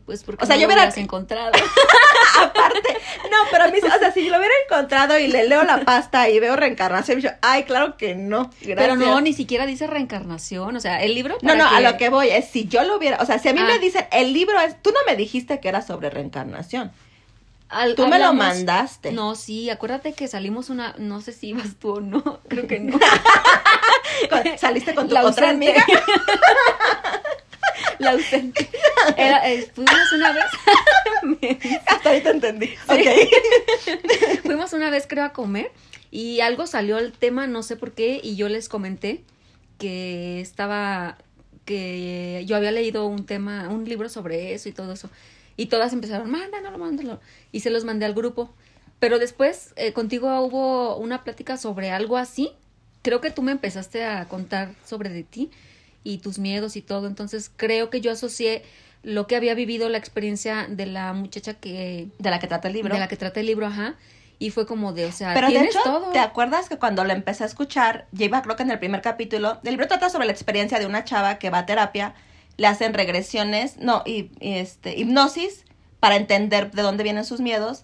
Speaker 2: Pues porque
Speaker 1: O sea,
Speaker 2: no
Speaker 1: yo
Speaker 2: lo
Speaker 1: hubiera-
Speaker 2: encontrado.
Speaker 1: Aparte, no, pero a mí, o sea, si lo hubiera encontrado y le leo la pasta y veo reencarnación, yo, ay, claro que no. Gracias.
Speaker 2: Pero no, ni siquiera dice reencarnación. O sea, el libro.
Speaker 1: No, no, a lo que voy es si yo lo hubiera, o sea, si a mí
Speaker 2: Ah.
Speaker 1: me dicen, el libro es, tú no me dijiste que era sobre reencarnación.
Speaker 2: al-
Speaker 1: Tú me lo mandaste.
Speaker 2: No, sí, acuérdate que salimos una. No sé si ibas tú o no. Creo que no.
Speaker 1: Saliste con tu
Speaker 2: La
Speaker 1: otra amiga.
Speaker 2: La ausente. Era, eh, fuimos una vez.
Speaker 1: Hasta ahorita entendí. Ok.
Speaker 2: fuimos una vez, creo, a comer. Y algo salió el tema, no sé por qué. Y yo les comenté que estaba. Que yo había leído un tema, un libro sobre eso y todo eso. Y todas empezaron, mándalo, mándalo. Y se los mandé al grupo. Pero después, eh, contigo hubo una plática sobre algo así. Creo que tú me empezaste a contar sobre de ti y tus miedos y todo. Entonces, creo que yo asocié lo que había vivido, la experiencia de la muchacha que...
Speaker 1: De la que trata el libro.
Speaker 2: De la que trata el libro, ajá. Y fue como de, o sea,
Speaker 1: Pero de
Speaker 2: tienes
Speaker 1: hecho,
Speaker 2: todo.
Speaker 1: ¿te acuerdas que cuando lo empecé a escuchar, ya iba creo que en el primer capítulo, el libro trata sobre la experiencia de una chava que va a terapia, le hacen regresiones, no, y, y, este, hipnosis para entender de dónde vienen sus miedos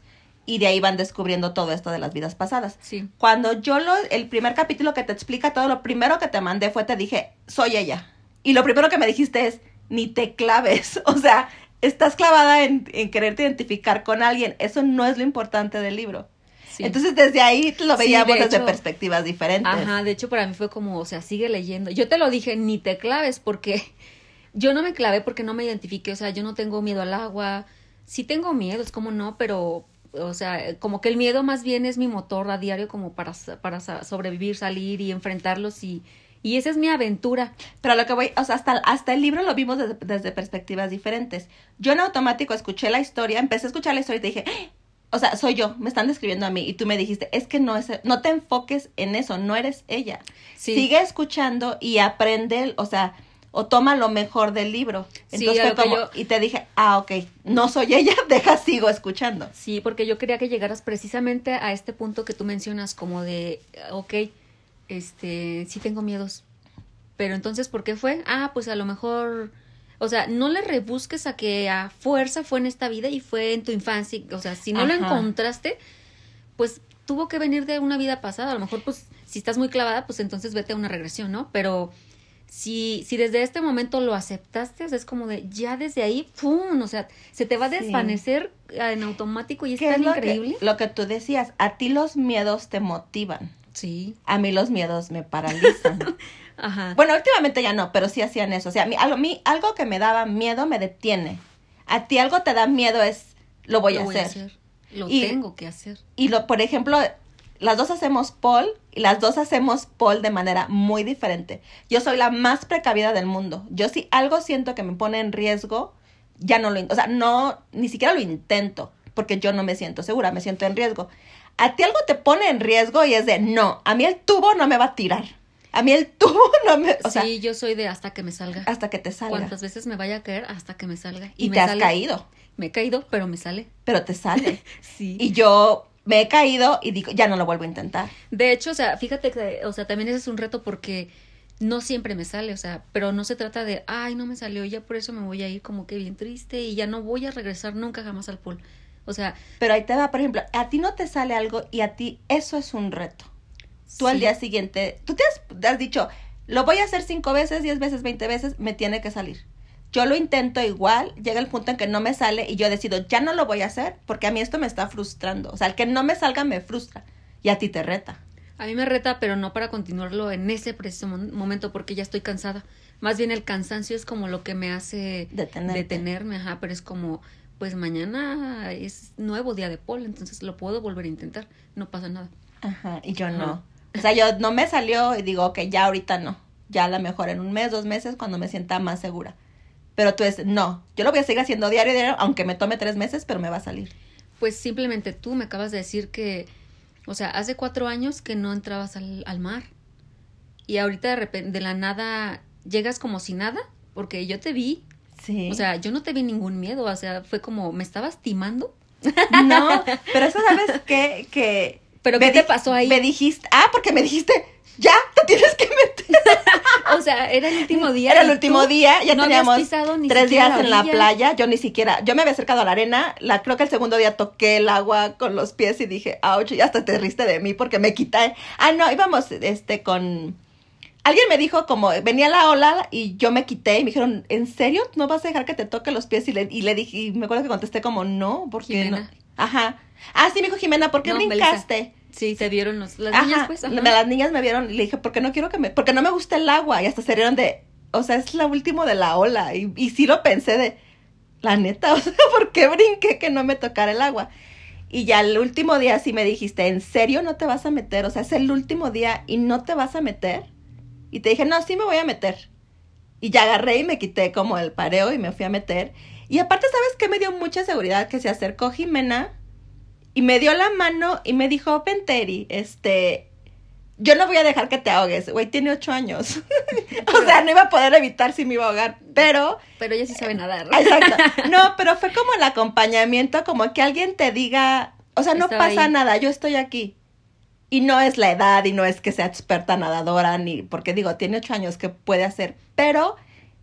Speaker 1: y de ahí van descubriendo todo esto de las vidas pasadas.
Speaker 2: Sí.
Speaker 1: Cuando yo lo, el primer capítulo que te explica todo, lo primero que te mandé fue, te dije, soy ella. Y lo primero que me dijiste es, ni te claves. O sea, estás clavada en, en quererte identificar con alguien. Eso no es lo importante del libro.
Speaker 2: sí.
Speaker 1: Entonces desde ahí lo
Speaker 2: Sí,
Speaker 1: veíamos
Speaker 2: de
Speaker 1: desde
Speaker 2: hecho.
Speaker 1: perspectivas diferentes.
Speaker 2: Ajá, de hecho para mí fue como, o sea, sigue leyendo. Yo te lo dije, ni te claves porque yo no me clavé porque no me identifiqué, o sea, yo no tengo miedo al agua. Sí tengo miedo, es como no, pero o sea, como que el miedo más bien es mi motor a diario como para para sobrevivir, salir y enfrentarlos y y esa es mi aventura.
Speaker 1: Pero lo que voy, o sea, hasta, hasta el libro lo vimos desde, desde perspectivas diferentes. Yo en automático escuché la historia, empecé a escuchar la historia y te dije, "¡Ah!". o sea, soy yo, me están describiendo a mí. Y tú me dijiste, es que no es, no te enfoques en eso, no eres ella.
Speaker 2: Sí.
Speaker 1: Sigue escuchando y aprende, o sea, o toma lo mejor del libro.
Speaker 2: Sí,
Speaker 1: Entonces fue
Speaker 2: lo
Speaker 1: como,
Speaker 2: yo-
Speaker 1: y te dije, ah, ok, no soy ella, deja, sigo escuchando.
Speaker 2: Sí, porque yo quería que llegaras precisamente a este punto que tú mencionas, como de, ok, este, sí tengo miedos. Pero entonces, ¿por qué fue? Ah, pues a lo mejor, o sea, no le rebusques a que a fuerza fue en esta vida y fue en tu infancia. O sea, si no lo
Speaker 1: Ajá.
Speaker 2: encontraste, pues tuvo que venir de una vida pasada. A lo mejor, pues, si estás muy clavada, pues entonces vete a una regresión, ¿no? Pero si, si desde este momento lo aceptaste, o sea, es como de, ya desde ahí, ¡pum! O sea, se te va a desvanecer eh, en automático y es
Speaker 1: ¿Qué
Speaker 2: tan
Speaker 1: es lo que-
Speaker 2: increíble.
Speaker 1: lo que tú decías, a ti los miedos te motivan.
Speaker 2: Sí,
Speaker 1: A mí los miedos me paralizan.
Speaker 2: ajá.
Speaker 1: bueno, últimamente ya no, pero sí hacían eso. O sea, a mí, a mí algo que me daba miedo me detiene. A ti algo te da miedo es, lo voy,
Speaker 2: lo
Speaker 1: a,
Speaker 2: voy
Speaker 1: hacer.
Speaker 2: a hacer. Lo
Speaker 1: Y-
Speaker 2: tengo que hacer.
Speaker 1: Y lo, por ejemplo, las dos hacemos Paul y las dos hacemos Paul de manera muy diferente. Yo soy la más precavida del mundo. Yo si algo siento que me pone en riesgo, ya no lo, o sea, no, ni siquiera lo intento. porque yo no me siento segura, me siento en riesgo. A ti algo te pone en riesgo y es de, no, a mí el tubo no me va a tirar. A mí el tubo no me... O sea,
Speaker 2: sí, yo soy de hasta que me salga.
Speaker 1: hasta que te salga.
Speaker 2: Cuántas veces me vaya a caer hasta que me salga.
Speaker 1: Y
Speaker 2: me
Speaker 1: te has
Speaker 2: sale.
Speaker 1: caído,
Speaker 2: Me he caído, pero me sale.
Speaker 1: pero te sale.
Speaker 2: Sí.
Speaker 1: y yo me he caído y digo, ya no lo vuelvo a intentar.
Speaker 2: De hecho, o sea, fíjate que, o sea, también ese es un reto porque no siempre me sale, o sea, pero no se trata de, ay, no me salió, ya por eso me voy a ir como que bien triste y ya no voy a regresar nunca jamás al pool. O sea,
Speaker 1: Pero ahí te va, por ejemplo, a ti no te sale algo y a ti eso es un reto. Tú al día siguiente, tú te has, te has dicho, lo voy a hacer cinco veces, diez veces, veinte veces, me tiene que salir. Yo lo intento igual, llega el punto en que no me sale y yo decido, ya no lo voy a hacer porque a mí esto me está frustrando. O sea, el que no me salga me frustra y a ti te reta.
Speaker 2: A mí me reta, pero no para continuarlo en ese preciso momento porque ya estoy cansada. Más bien el cansancio es como lo que me hace
Speaker 1: Detenerte.
Speaker 2: detenerme, ajá, pero es como, pues mañana es nuevo día de pol, entonces lo puedo volver a intentar, no pasa nada.
Speaker 1: Ajá, y yo
Speaker 2: Ajá.
Speaker 1: no. O sea, yo no me salió y digo, ok, ya ahorita no. Ya a lo mejor en un mes, dos meses, cuando me sienta más segura. Pero tú es, no, yo lo voy a seguir haciendo diario, diario, aunque me tome tres meses, pero me va a salir.
Speaker 2: Pues simplemente tú me acabas de decir que, o sea, hace cuatro años que no entrabas al, al mar y ahorita de repente, de la nada, llegas como si nada, porque yo te vi,
Speaker 1: Sí.
Speaker 2: o sea, yo no te vi ningún miedo, o sea, fue como, me estabas timando.
Speaker 1: no, pero eso sabes qué? que...
Speaker 2: ¿Pero qué te pasó ahí?
Speaker 1: Me dijiste, ah, porque me dijiste, ya, te tienes que meter.
Speaker 2: O sea, era el último día.
Speaker 1: Era el último día, ya
Speaker 2: no
Speaker 1: teníamos tres días en la playa, yo ni siquiera, yo me había acercado a la arena, la creo que el segundo día toqué el agua con los pies y dije, ouch, y hasta te riste de mí porque me quité. Ah, no, íbamos este con alguien me dijo como venía la ola y yo me quité y me dijeron, "¿En serio no vas a dejar que te toque los pies?" y le y le dije, y me acuerdo que contesté como, "No, porque
Speaker 2: Jimena.
Speaker 1: no." Ajá. Ah, sí, me dijo Jimena, ¿por qué
Speaker 2: No,
Speaker 1: brincaste?
Speaker 2: Sí, te vieron los, las
Speaker 1: Ajá,
Speaker 2: niñas, pues. ajá.
Speaker 1: las niñas me vieron y le dije, ¿por qué no quiero que me, porque no me gusta el agua? Y hasta se rieron de, o sea, es la última de la ola. Y, y sí lo pensé de, la neta, o sea, ¿por qué brinqué que no me tocara el agua? Y ya el último día sí me dijiste, ¿en serio no te vas a meter? O sea, es el último día y no te vas a meter. Y te dije, no, sí me voy a meter. Y ya agarré y me quité como el pareo y me fui a meter. Y aparte, ¿sabes qué? Me dio mucha seguridad que se acercó Jimena y me dio la mano y me dijo, Penteri, este, yo no voy a dejar que te ahogues. Güey, tiene ocho años. o sea, no iba a poder evitar si me iba a ahogar, pero...
Speaker 2: Pero ella sí sabe nadar.
Speaker 1: Exacto. No, pero fue como el acompañamiento, como que alguien te diga, o sea, no pasa nada, yo estoy aquí. Y no es la edad y no es que sea experta nadadora, ni porque digo, tiene ocho años que puede hacer, pero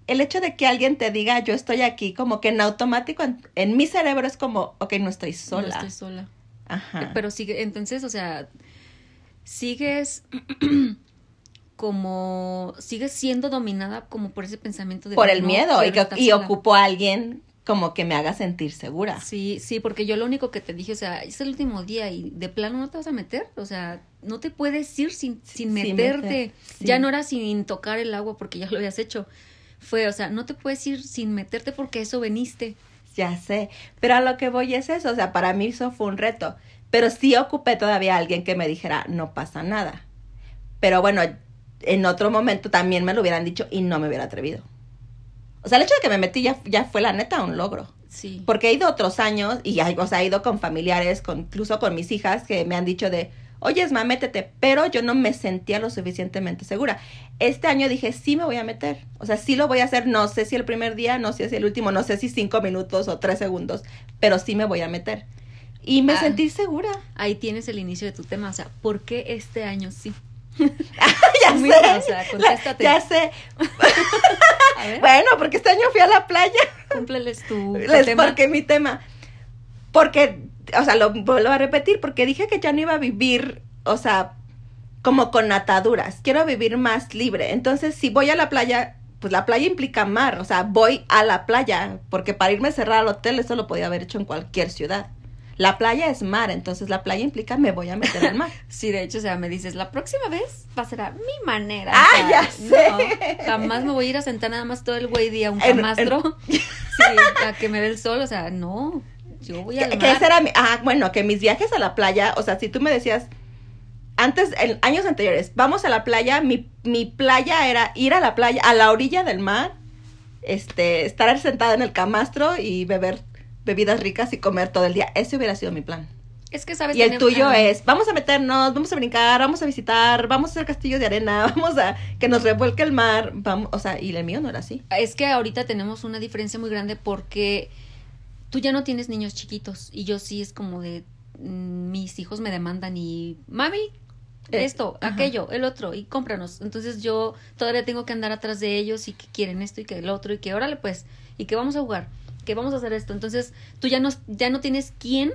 Speaker 1: el hecho de que alguien te diga, yo estoy aquí, como que en automático, en, en mi cerebro es como, ok, no estoy sola.
Speaker 2: No estoy sola.
Speaker 1: Ajá.
Speaker 2: Pero sigue, entonces, o sea, sigues como, sigues siendo dominada como por ese pensamiento de
Speaker 1: por el
Speaker 2: no
Speaker 1: miedo y, que- y ocupo a alguien como que me haga sentir segura.
Speaker 2: Sí, sí, porque yo lo único que te dije, o sea, es el último día y de plano no te vas a meter, o sea, no te puedes ir sin, sin meterte.
Speaker 1: meter, sí.
Speaker 2: Ya no era sin tocar el agua porque ya lo habías hecho. Fue, o sea, no te puedes ir sin meterte porque eso veniste.
Speaker 1: Ya sé, pero a lo que voy es eso, o sea, para mí eso fue un reto, pero sí ocupé todavía a alguien que me dijera, no pasa nada. Pero bueno, en otro momento también me lo hubieran dicho y no me hubiera atrevido. O sea, el hecho de que me metí ya, ya fue la neta un logro.
Speaker 2: Sí.
Speaker 1: Porque he ido otros años y, o sea, he ido con familiares, con, incluso con mis hijas, que me han dicho de, oye, Esma, métete, pero yo no me sentía lo suficientemente segura. Este año dije, sí me voy a meter, o sea, sí lo voy a hacer, no sé si el primer día, no sé si el último, no sé si cinco minutos o tres segundos, pero sí me voy a meter. Y me
Speaker 2: Ah.
Speaker 1: sentí segura.
Speaker 2: Ahí tienes el inicio de tu tema, o sea, ¿por qué este año sí?
Speaker 1: ya
Speaker 2: Mira,
Speaker 1: sé.
Speaker 2: o sea,
Speaker 1: la-
Speaker 2: contéstate.
Speaker 1: ya sé.
Speaker 2: A ver,
Speaker 1: Bueno, porque este año fui a la playa.
Speaker 2: cúmpleles tu, tu
Speaker 1: Les
Speaker 2: tema.
Speaker 1: porque mi tema. Porque, o sea, lo vuelvo a repetir, porque dije que ya no iba a vivir, o sea, como con ataduras. Quiero vivir más libre. Entonces, si voy a la playa, pues la playa implica mar. O sea, voy a la playa, porque para irme a cerrar al hotel, eso lo podía haber hecho en cualquier ciudad. La playa es mar, entonces la playa implica me voy a meter al mar.
Speaker 2: Sí, de hecho, o sea, me dices, la próxima vez va a ser a mi manera.
Speaker 1: Ah,
Speaker 2: o sea,
Speaker 1: ya sé.
Speaker 2: no, jamás me voy a ir a sentar nada más todo el güey día un
Speaker 1: En-
Speaker 2: camastro. sí, a que me dé el sol, o sea, no. Yo voy al
Speaker 1: que,
Speaker 2: mar.
Speaker 1: que ese era mi, ah, bueno, que mis viajes a la playa, o sea, si tú me decías antes, en años anteriores, vamos a la playa, mi, mi playa era ir a la playa, a la orilla del mar, este, estar sentada en el camastro y beber bebidas ricas y comer todo el día. Ese hubiera sido mi plan.
Speaker 2: Es que sabes
Speaker 1: Y el tuyo es, vamos a meternos, vamos a brincar, vamos a visitar, vamos a hacer castillos de arena, vamos a que nos revuelque el mar, vamos, o sea, y el mío no era así.
Speaker 2: Es que ahorita tenemos una diferencia muy grande porque tú ya no tienes niños chiquitos y yo sí es como de mm, mis hijos me demandan y mami
Speaker 1: Eh,
Speaker 2: esto,
Speaker 1: ajá.
Speaker 2: aquello, el otro y cómpranos. Entonces yo todavía tengo que andar atrás de ellos y que quieren esto y que el otro y que órale pues y que vamos a jugar, que vamos a hacer esto. Entonces tú ya no ya no tienes quien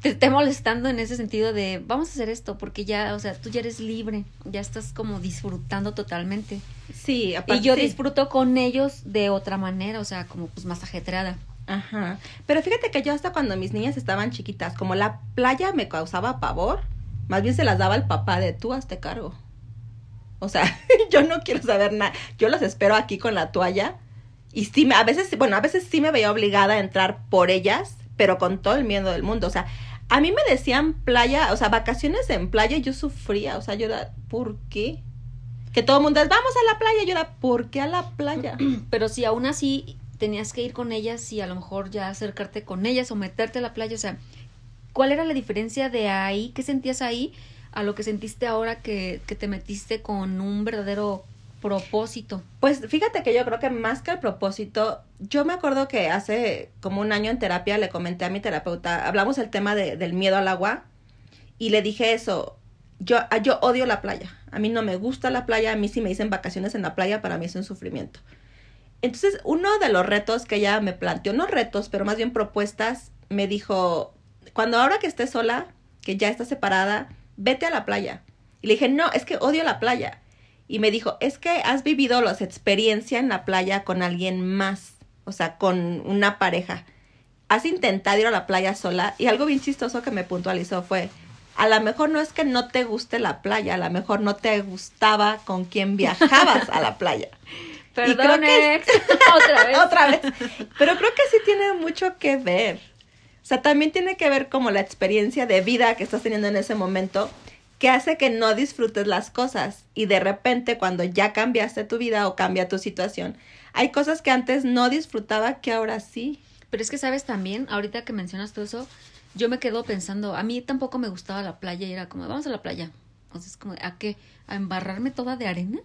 Speaker 2: te esté molestando en ese sentido de vamos a hacer esto porque ya, o sea, tú ya eres libre, ya estás como disfrutando totalmente.
Speaker 1: Sí,
Speaker 2: Y yo disfruto con ellos de otra manera, o sea, como pues más ajetreada.
Speaker 1: Ajá. Pero fíjate que yo hasta cuando mis niñas estaban chiquitas, como la playa me causaba pavor, más bien se las daba el papá de tú hazte cargo. O sea, yo no quiero saber nada. Yo los espero aquí con la toalla. Y sí, me, a veces, bueno, a veces sí me veía obligada a entrar por ellas, pero con todo el miedo del mundo. O sea, a mí me decían playa, o sea, vacaciones en playa, yo sufría. O sea, yo era, ¿por qué? Que todo el mundo es, vamos a la playa. Yo era, ¿por qué a la playa?
Speaker 2: Pero si aún así tenías que ir con ellas y a lo mejor ya acercarte con ellas o meterte a la playa, o sea, ¿cuál era la diferencia de ahí? ¿Qué sentías ahí a lo que sentiste ahora que, que te metiste con un verdadero propósito?
Speaker 1: Pues fíjate que yo creo que más que el propósito, yo me acuerdo que hace como un año en terapia le comenté a mi terapeuta, hablamos el tema de- del miedo al agua y le dije eso, yo, ah, yo odio la playa, a mí no me gusta la playa, a mí si me dicen vacaciones en la playa, para mí es un sufrimiento. Entonces, uno de los retos que ella me planteó, no retos, pero más bien propuestas, me dijo, cuando ahora que estés sola, que ya estás separada, vete a la playa. Y le dije, no, es que odio la playa. Y me dijo, es que has vivido las experiencias en la playa con alguien más, o sea, con una pareja. Has intentado ir a la playa sola y algo bien chistoso que me puntualizó fue, a lo mejor no es que no te guste la playa, a lo mejor no te gustaba con quien viajabas a la playa.
Speaker 2: Perdón, ex. Otra vez.
Speaker 1: Otra vez. Pero creo que sí tiene mucho que ver. O sea, también tiene que ver como la experiencia de vida que estás teniendo en ese momento que hace que no disfrutes las cosas y de repente cuando ya cambiaste tu vida o cambia tu situación, hay cosas que antes no disfrutaba que ahora sí.
Speaker 2: Pero es que sabes también, ahorita que mencionas todo eso, yo me quedo pensando, a mí tampoco me gustaba la playa y era como, vamos a la playa. Entonces, como, ¿a qué? ¿A embarrarme toda de arena?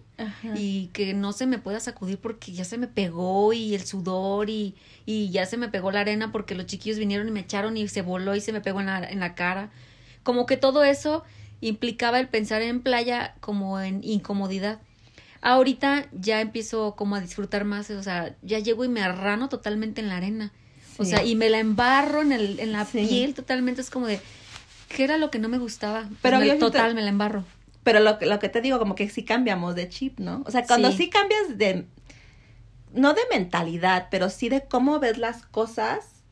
Speaker 2: y que no se me pueda sacudir porque ya se me pegó y el sudor y, y ya se me pegó la arena porque los chiquillos vinieron y me echaron y se voló y se me pegó en la, en la cara. Como que todo eso implicaba el pensar en playa como en incomodidad. Ahorita ya empiezo como a disfrutar más, o sea, ya llego y me arrano totalmente en la arena. O sea, y me la embarro en, el, en la
Speaker 1: Sí.
Speaker 2: piel totalmente, es como de, ¿qué era lo que no me gustaba?
Speaker 1: Pero
Speaker 2: Me- total, me la embarro.
Speaker 1: Pero lo, que- lo que te digo, como que sí cambiamos de chip, ¿no? O sea, cuando
Speaker 2: Sí.
Speaker 1: sí, cambias de, no de mentalidad, pero sí de cómo ves las cosas,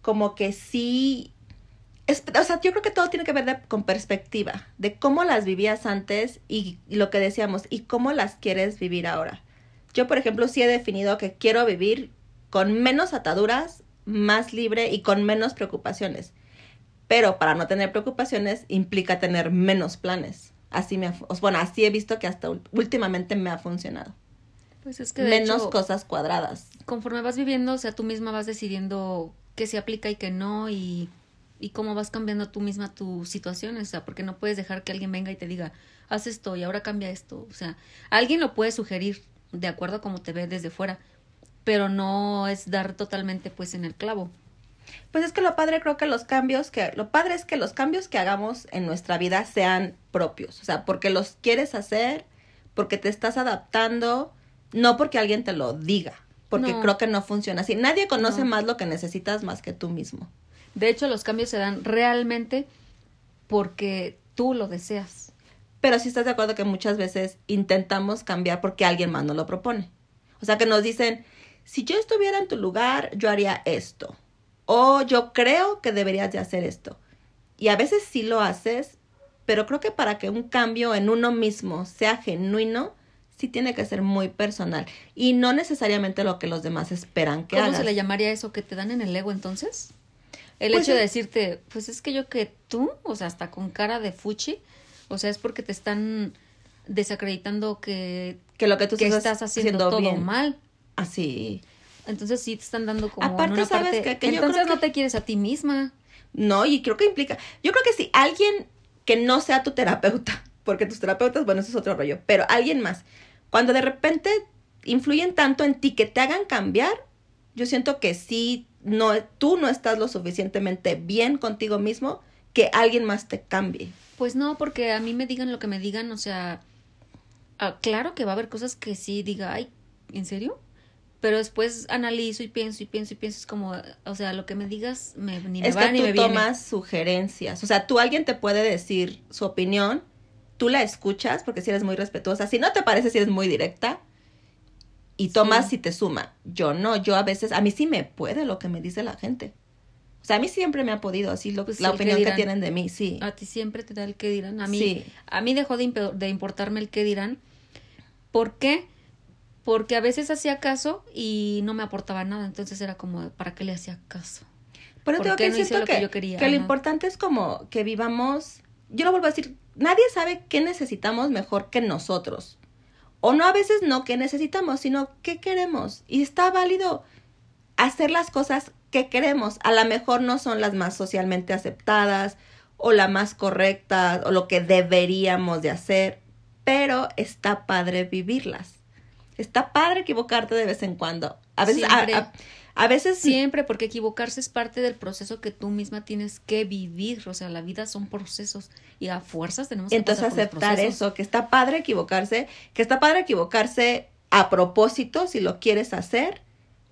Speaker 1: como que sí, es, o sea, yo creo que todo tiene que ver de- con perspectiva, de cómo las vivías antes y, y lo que decíamos, y cómo las quieres vivir ahora. Yo, por ejemplo, sí he definido que quiero vivir con menos ataduras, más libre y con menos preocupaciones. Pero para no tener preocupaciones implica tener menos planes. Así me ha bueno, así he visto que hasta últimamente me ha funcionado.
Speaker 2: Pues es que de
Speaker 1: Menos
Speaker 2: hecho,
Speaker 1: cosas cuadradas.
Speaker 2: conforme vas viviendo, o sea, tú misma vas decidiendo qué se aplica y qué no y, y cómo vas cambiando tú misma tus situaciones, o sea, porque no puedes dejar que alguien venga y te diga, haz esto y ahora cambia esto, o sea, alguien lo puede sugerir de acuerdo a cómo te ve desde fuera, pero no es dar totalmente pues en el clavo.
Speaker 1: Pues es que lo padre creo que los cambios que lo padre es que los cambios que hagamos en nuestra vida sean propios, o sea, porque los quieres hacer, porque te estás adaptando, no porque alguien te lo diga, porque
Speaker 2: No.
Speaker 1: creo que no funciona así. Nadie conoce
Speaker 2: No.
Speaker 1: más lo que necesitas más que tú mismo.
Speaker 2: De hecho, los cambios se dan realmente porque tú lo deseas.
Speaker 1: Pero sí estás de acuerdo que muchas veces intentamos cambiar porque alguien más nos lo propone. O sea, que nos dicen, si yo estuviera en tu lugar, yo haría esto. O yo creo que deberías de hacer esto. Y a veces sí lo haces, pero creo que para que un cambio en uno mismo sea genuino, sí tiene que ser muy personal. Y no necesariamente lo que los demás esperan que
Speaker 2: ¿Cómo
Speaker 1: hagas.
Speaker 2: se le llamaría eso que te dan en el ego entonces? El
Speaker 1: Pues
Speaker 2: hecho de decirte, pues es que yo que tú, o sea, hasta con cara de fuchi, o sea, es porque te están desacreditando que,
Speaker 1: que lo que tú
Speaker 2: que
Speaker 1: estás,
Speaker 2: estás haciendo, todo
Speaker 1: bien.
Speaker 2: mal.
Speaker 1: Así.
Speaker 2: Entonces sí te están dando como en
Speaker 1: Aparte,
Speaker 2: una
Speaker 1: ¿sabes
Speaker 2: parte.
Speaker 1: Que yo
Speaker 2: Entonces no
Speaker 1: que-
Speaker 2: te quieres a ti misma.
Speaker 1: No, y creo que implica, yo creo que si alguien que no sea tu terapeuta, porque tus terapeutas, bueno, eso es otro rollo, pero alguien más, cuando de repente influyen tanto en ti que te hagan cambiar, yo siento que sí, no, tú no estás lo suficientemente bien contigo mismo que alguien más te cambie.
Speaker 2: Pues no, porque a mí me digan lo que me digan, o sea, ah, claro que va a haber cosas que sí diga, ay, ¿en serio? Pero después analizo y pienso y pienso y pienso, es como, o sea, lo que me digas me, ni me
Speaker 1: es
Speaker 2: va
Speaker 1: que
Speaker 2: ni
Speaker 1: tú
Speaker 2: me viene.
Speaker 1: tomas sugerencias, o sea, tú alguien te puede decir su opinión, tú la escuchas porque si eres muy respetuosa, si no te parece si eres muy directa y tomas
Speaker 2: Sí.
Speaker 1: si te suma. Yo no, yo a veces a mí sí me puede lo que me dice la gente. O sea, a mí siempre me ha podido así lo,
Speaker 2: Pues
Speaker 1: la
Speaker 2: que
Speaker 1: opinión que tienen de mí, sí.
Speaker 2: A ti siempre te da el que dirán. A mí,
Speaker 1: Sí.
Speaker 2: a mí dejó de, de importarme el que dirán. ¿Por qué? Porque a veces hacía caso y no me aportaba nada. Entonces era como, ¿para qué le hacía caso?
Speaker 1: Pero
Speaker 2: ¿Por
Speaker 1: tengo que
Speaker 2: no lo que
Speaker 1: que,
Speaker 2: yo quería?
Speaker 1: que lo importante es como que vivamos, yo lo vuelvo a decir, nadie sabe qué necesitamos mejor que nosotros. O no a veces no qué necesitamos, sino qué queremos. Y está válido hacer las cosas que queremos. A lo mejor no son las más socialmente aceptadas o la más correctas o lo que deberíamos de hacer, pero está padre vivirlas. Está padre equivocarte de vez en cuando. A veces, a,
Speaker 2: Siempre.
Speaker 1: a- a veces
Speaker 2: Siempre, porque equivocarse es parte del proceso que tú misma tienes que vivir. O sea, la vida son procesos y a fuerzas tenemos que
Speaker 1: Entonces
Speaker 2: pasar por
Speaker 1: aceptar eso, que está padre equivocarse, que está padre equivocarse a propósito si lo quieres hacer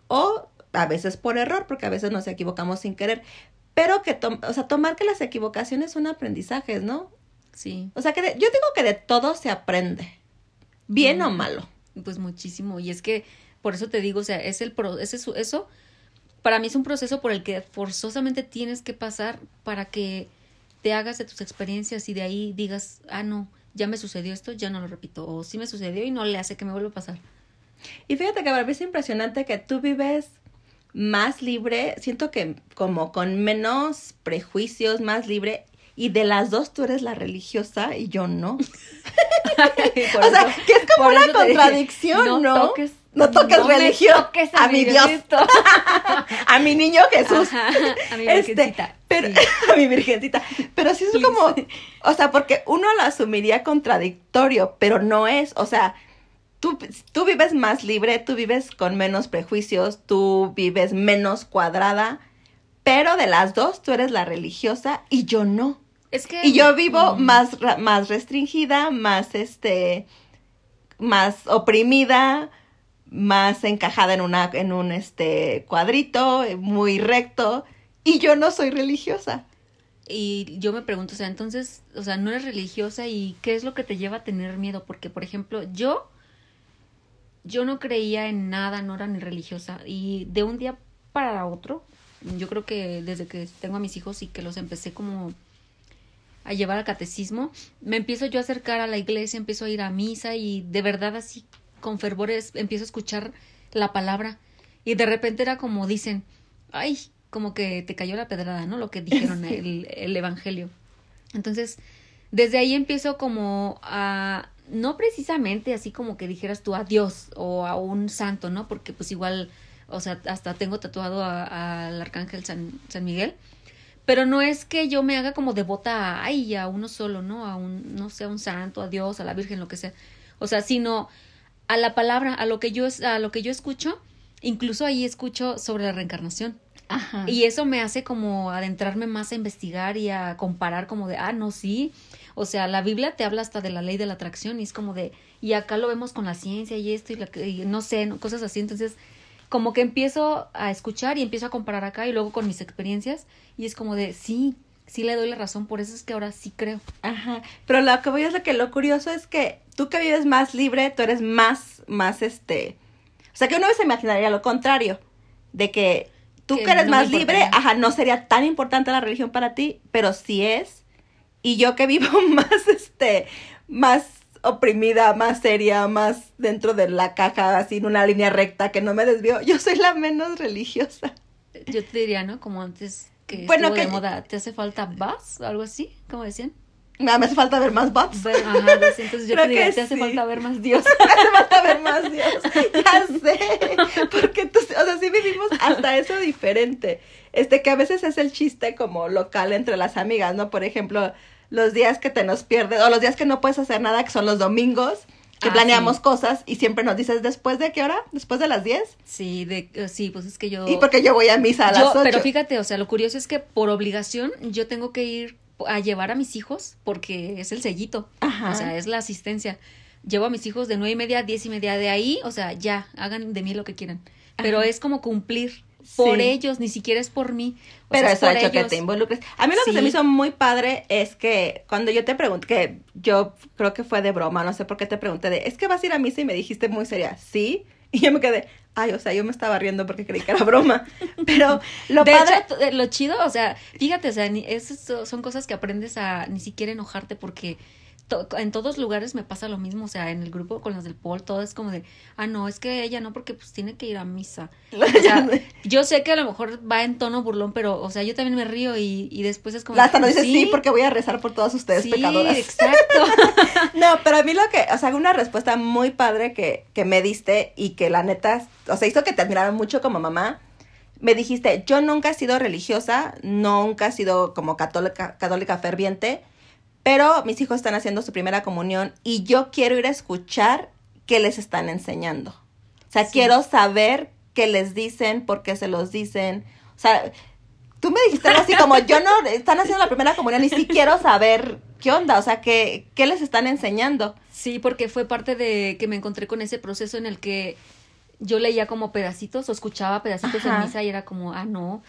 Speaker 1: o a veces por error, porque a veces nos equivocamos sin querer, pero que, tom- o sea, tomar que las equivocaciones son aprendizajes, ¿no?
Speaker 2: Sí,
Speaker 1: O sea, que de- yo digo que de todo se aprende, bien o
Speaker 2: Mm.
Speaker 1: malo.
Speaker 2: Pues muchísimo. Y es que, por eso te digo, o sea, es el pro, ese eso, para mí es un proceso por el que forzosamente tienes que pasar para que te hagas de tus experiencias y de ahí digas, ah, no, ya me sucedió esto, ya no lo repito. O sí me sucedió y no le hace que me vuelva a pasar.
Speaker 1: Y fíjate que para mí es impresionante que tú vives más libre, siento que como con menos prejuicios, más libre, y de las dos tú eres la religiosa y yo no. O sea, que es como una
Speaker 2: dije,
Speaker 1: contradicción, ¿no?
Speaker 2: toques-
Speaker 1: No toques
Speaker 2: no me
Speaker 1: religión
Speaker 2: toques
Speaker 1: a mi Dios. A mi niño Jesús.
Speaker 2: Ajá, a mi
Speaker 1: Este,
Speaker 2: virgencita,
Speaker 1: pero,
Speaker 2: sí.
Speaker 1: a mi virgencita. Pero sí es
Speaker 2: Please.
Speaker 1: como, o sea, porque uno lo asumiría contradictorio, pero no es, o sea, tú, tú vives más libre, tú vives con menos prejuicios, tú vives menos cuadrada, pero de las dos tú eres la religiosa y yo no.
Speaker 2: Es que...
Speaker 1: Y yo vivo
Speaker 2: Mm.
Speaker 1: más, más restringida, más este, más oprimida, más encajada en una, en un este cuadrito, eh, muy recto, y yo no soy religiosa.
Speaker 2: Y yo me pregunto, o sea, entonces, o sea, no eres religiosa y qué es lo que te lleva a tener miedo, porque, por ejemplo, yo, yo no creía en nada, no era ni religiosa, y de un día para otro, yo creo que desde que tengo a mis hijos y que los empecé como a llevar al catecismo, me empiezo yo a acercar a la iglesia, empiezo a ir a misa y de verdad así con fervores empiezo a escuchar la palabra y de repente era como dicen, ay, como que te cayó la pedrada, ¿no? Lo que dijeron el, el evangelio. Entonces, desde ahí empiezo como a, no precisamente así como que dijeras tú a Dios o a un santo, ¿no? Porque pues igual, o sea, hasta tengo tatuado al arcángel San, San Miguel. Pero no es que yo me haga como devota a, ay, a uno solo, ¿no? A un, no sé, a un santo, a Dios, a la Virgen, lo que sea. O sea, sino a la palabra, a lo que yo, a lo que yo escucho, incluso ahí escucho sobre la reencarnación.
Speaker 1: Ajá.
Speaker 2: Y eso me hace como adentrarme más a investigar y a comparar como de, ah, no, sí. O sea, la Biblia te habla hasta de la ley de la atracción y es como de, y acá lo vemos con la ciencia y esto y, la, que- y no sé, ¿no? cosas así. Entonces, como que empiezo a escuchar y empiezo a comparar acá y luego con mis experiencias y es como de, sí, sí le doy la razón, por eso es que ahora sí creo.
Speaker 1: Ajá. Pero lo que voy es lo que lo curioso es que tú que vives más libre, tú eres más, más este. O sea que uno se imaginaría lo contrario. De que tú que,
Speaker 2: Que
Speaker 1: eres
Speaker 2: no
Speaker 1: más libre, ajá, no sería tan importante la religión para ti, pero sí es. Y yo que vivo más, este, más oprimida, más seria, más dentro de la caja, así en una línea recta, que no me desvío, yo soy la menos religiosa.
Speaker 2: Yo te diría, ¿no? Como antes que
Speaker 1: Bueno, que-
Speaker 2: de moda, ¿te hace falta vas? Algo así, como decían.
Speaker 1: Me hace falta ver más bots.
Speaker 2: Ver- ajá, entonces yo
Speaker 1: Creo
Speaker 2: te diría,
Speaker 1: que
Speaker 2: te hace
Speaker 1: sí.
Speaker 2: falta ver más Dios.
Speaker 1: Me hace falta ver más Dios. Ya sé. Porque tú, o sea, sí vivimos hasta eso diferente. Este, que a veces es el chiste como local entre las amigas, ¿no? Por ejemplo, los días que te nos pierdes, o los días que no puedes hacer nada, que son los domingos, que
Speaker 2: Ah,
Speaker 1: planeamos
Speaker 2: sí.
Speaker 1: cosas y siempre nos dices, ¿después de qué hora? ¿Después de las 10?
Speaker 2: Sí, de, eh, sí, pues es que yo...
Speaker 1: Y porque yo voy a misa a las
Speaker 2: Yo-
Speaker 1: 8.
Speaker 2: pero fíjate, o sea, lo curioso es que por obligación yo tengo que ir a llevar a mis hijos porque es el sellito.
Speaker 1: Ajá.
Speaker 2: O sea, es la asistencia. Llevo a mis hijos de nueve y media a diez y media. De ahí, o sea, ya, hagan de mí lo que quieran. Pero
Speaker 1: Ajá.
Speaker 2: es como cumplir por
Speaker 1: Sí.
Speaker 2: ellos, ni siquiera es por mí. O
Speaker 1: Pero
Speaker 2: sea, es por
Speaker 1: hecho que
Speaker 2: ellos.
Speaker 1: te involucres. A mí lo que se me hizo muy padre es que cuando yo te pregunté, que yo creo que fue de broma, no sé por qué te pregunté de, ¿es que vas a ir a misa? Y me dijiste muy seria, ¿sí? Y yo me quedé, ay, o sea, yo me estaba riendo porque creí que era broma. Pero lo
Speaker 2: de
Speaker 1: padre...
Speaker 2: hecho, t- lo chido, o sea, fíjate, o sea, ni- esas son cosas que aprendes a ni siquiera enojarte porque to- en todos lugares me pasa lo mismo, o sea, en el grupo con las del Paul, todo es como de, ah, no, es que ella no, porque pues tiene que ir a misa. O sea, yo sé que a lo mejor va en tono burlón, pero, o sea, yo también me río y, y después es como...
Speaker 1: Hasta nos dices sí, porque voy a rezar por todas ustedes
Speaker 2: sí,
Speaker 1: pecadoras.
Speaker 2: exacto.
Speaker 1: No, pero a mí lo que, o sea, una respuesta muy padre que, que me diste y que la neta, o sea, hizo que te admiraran mucho como mamá. Me dijiste, yo nunca he sido religiosa, nunca he sido como católica, católica ferviente, pero mis hijos están haciendo su primera comunión y yo quiero ir a escuchar qué les están enseñando. O sea,
Speaker 2: Sí.
Speaker 1: quiero saber qué les dicen, por qué se los dicen. O sea, tú me dijiste algo así como, yo no, están haciendo la primera comunión y sí quiero saber qué onda, o sea, qué, qué les están enseñando.
Speaker 2: Sí, porque fue parte de que me encontré con ese proceso en el que yo leía como pedacitos o escuchaba pedacitos
Speaker 1: Ajá.
Speaker 2: en misa y era como, ah, no.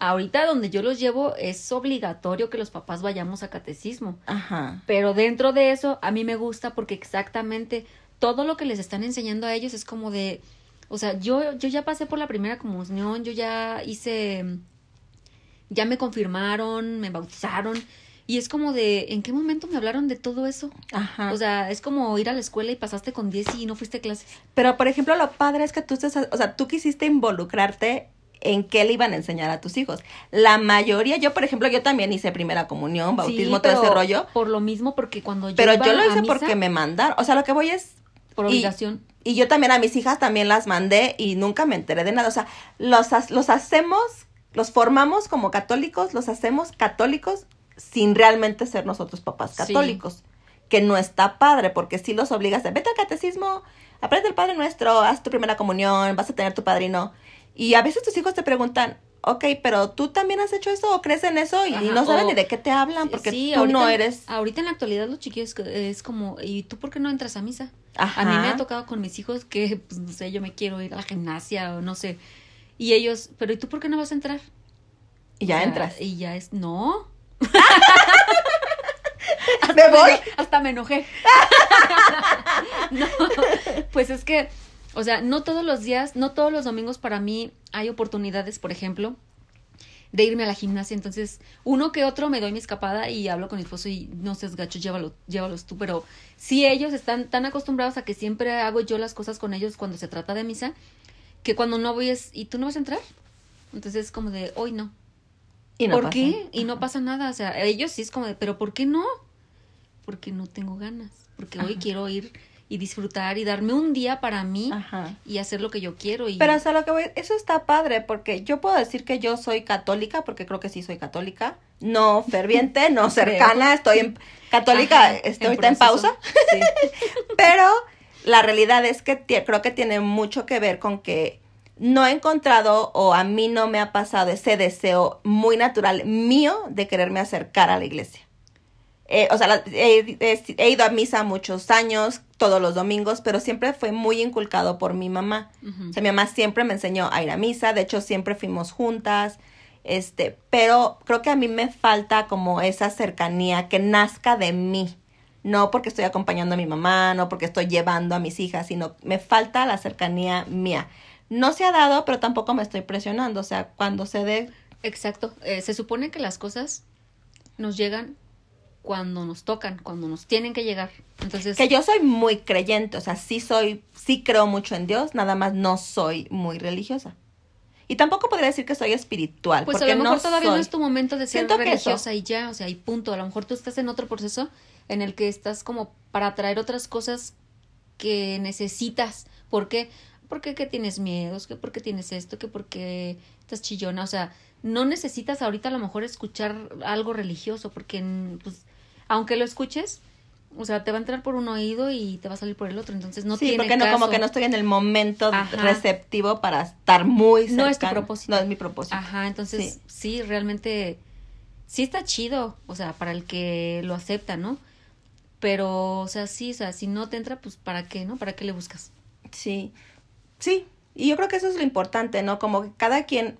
Speaker 2: Ahorita donde yo los llevo es obligatorio que los papás vayamos a catecismo.
Speaker 1: Ajá.
Speaker 2: Pero dentro de eso a mí me gusta porque exactamente todo lo que les están enseñando a ellos es como de, o sea, yo, yo ya pasé por la primera comunión, yo ya hice, ya me confirmaron, me bautizaron. Y es como de, ¿en qué momento me hablaron de todo eso?
Speaker 1: Ajá.
Speaker 2: O sea, es como ir a la escuela y pasaste con 10 y no fuiste a clases.
Speaker 1: Pero, por ejemplo, lo padre es que tú estés, o sea, tú quisiste involucrarte en qué le iban a enseñar a tus hijos. La mayoría, yo, por ejemplo, yo también hice primera comunión, bautismo,
Speaker 2: Sí,
Speaker 1: todo ese rollo.
Speaker 2: Por lo mismo, porque cuando yo
Speaker 1: Pero
Speaker 2: iba
Speaker 1: yo lo
Speaker 2: a
Speaker 1: hice
Speaker 2: misa,
Speaker 1: porque me mandaron. O sea, lo que voy es.
Speaker 2: Por obligación.
Speaker 1: Y, yo también a mis hijas también las mandé y nunca me enteré de nada. O sea, los, los hacemos, los formamos como católicos, los hacemos católicos sin realmente ser nosotros papás
Speaker 2: Sí.
Speaker 1: católicos. Que no está padre, porque si los obligas a vete al catecismo, aprende el Padre Nuestro, haz tu primera comunión, vas a tener tu padrino. Y a veces tus hijos te preguntan, ok, pero tú también has hecho eso o crees en eso y,
Speaker 2: Ajá,
Speaker 1: no saben
Speaker 2: o-
Speaker 1: ni de qué te hablan porque
Speaker 2: Sí,
Speaker 1: tú no eres.
Speaker 2: Ahorita en la actualidad los chiquillos es como, ¿y tú por qué no entras a misa?
Speaker 1: Ajá.
Speaker 2: A mí me ha tocado con mis hijos que, pues, no sé, yo me quiero ir a la gimnasia o no sé. Y ellos, ¿pero y tú por qué no vas a entrar?
Speaker 1: Y ya
Speaker 2: O sea,
Speaker 1: entras.
Speaker 2: Y ya es, no.
Speaker 1: ¿Me voy?
Speaker 2: Hasta me enojé. no, pues es que, o sea, no todos los días, no todos los domingos para mí hay oportunidades, por ejemplo, de irme a la gimnasia. Entonces, uno que otro me doy mi escapada y hablo con mi esposo y no seas gacho, llévalo, llévalos tú. Pero si ellos están tan acostumbrados a que siempre hago yo las cosas con ellos cuando se trata de misa, que cuando no voy es, ¿y tú no vas a entrar? Entonces es como de, hoy no.
Speaker 1: Y no
Speaker 2: ¿Por
Speaker 1: pasa.
Speaker 2: qué? Y no pasa nada. O sea, ellos sí es como de, pero ¿por qué no? Porque no tengo ganas. Porque hoy quiero ir y disfrutar y darme un día para mí
Speaker 1: Ajá.
Speaker 2: y hacer lo que yo quiero. Y...
Speaker 1: Pero hasta lo que voy, eso está padre, porque yo puedo decir que yo soy católica, porque creo que sí soy católica. No ferviente, no cercana, estoy en, católica,
Speaker 2: Ajá,
Speaker 1: estoy ahorita en pausa.
Speaker 2: Sí.
Speaker 1: Pero la realidad es que creo que tiene mucho que ver con que no he encontrado o a mí no me ha pasado ese deseo muy natural mío de quererme acercar a la iglesia. Eh, o sea, la- he, ido a misa muchos años, todos los domingos, pero siempre fue muy inculcado por mi mamá. O sea, mi mamá siempre me enseñó a ir a misa, de hecho siempre fuimos juntas, este, pero creo que a mí me falta como esa cercanía que nazca de mí. No porque estoy acompañando a mi mamá, no porque estoy llevando a mis hijas, sino me falta la cercanía mía. No se ha dado, pero tampoco me estoy presionando. O sea, cuando se dé,
Speaker 2: Exacto. Eh, se supone que las cosas nos llegan cuando nos tocan, cuando nos tienen que llegar. Entonces,
Speaker 1: que yo soy muy creyente, o sea, sí soy, sí creo mucho en Dios, nada más no soy muy religiosa. Y tampoco podría decir que soy espiritual.
Speaker 2: Pues a
Speaker 1: porque
Speaker 2: lo mejor
Speaker 1: no
Speaker 2: todavía no
Speaker 1: soy.
Speaker 2: es tu momento de ser
Speaker 1: Siento que
Speaker 2: religiosa y ya, o sea, y punto. A lo mejor tú estás en otro proceso en el que estás como para traer otras cosas que necesitas. ¿Por qué? Porque que tienes miedos, que porque tienes esto, que porque estás chillona, o sea, no necesitas ahorita a lo mejor escuchar algo religioso, porque pues aunque lo escuches, o sea, te va a entrar por un oído y te va a salir por el otro, entonces no
Speaker 1: sí,
Speaker 2: tiene
Speaker 1: porque no, como que no estoy en el momento
Speaker 2: Ajá.
Speaker 1: receptivo para estar muy
Speaker 2: No es tu
Speaker 1: cercano.
Speaker 2: propósito.
Speaker 1: No es mi propósito.
Speaker 2: Ajá, entonces
Speaker 1: Sí.
Speaker 2: sí. realmente sí está chido, o sea, para el que lo acepta, ¿no? Pero, o sea, sí, o sea, si no te entra, pues ¿para qué, no? ¿Para qué le buscas?
Speaker 1: Sí, sí, y yo creo que eso es lo importante, ¿no? Como que cada quien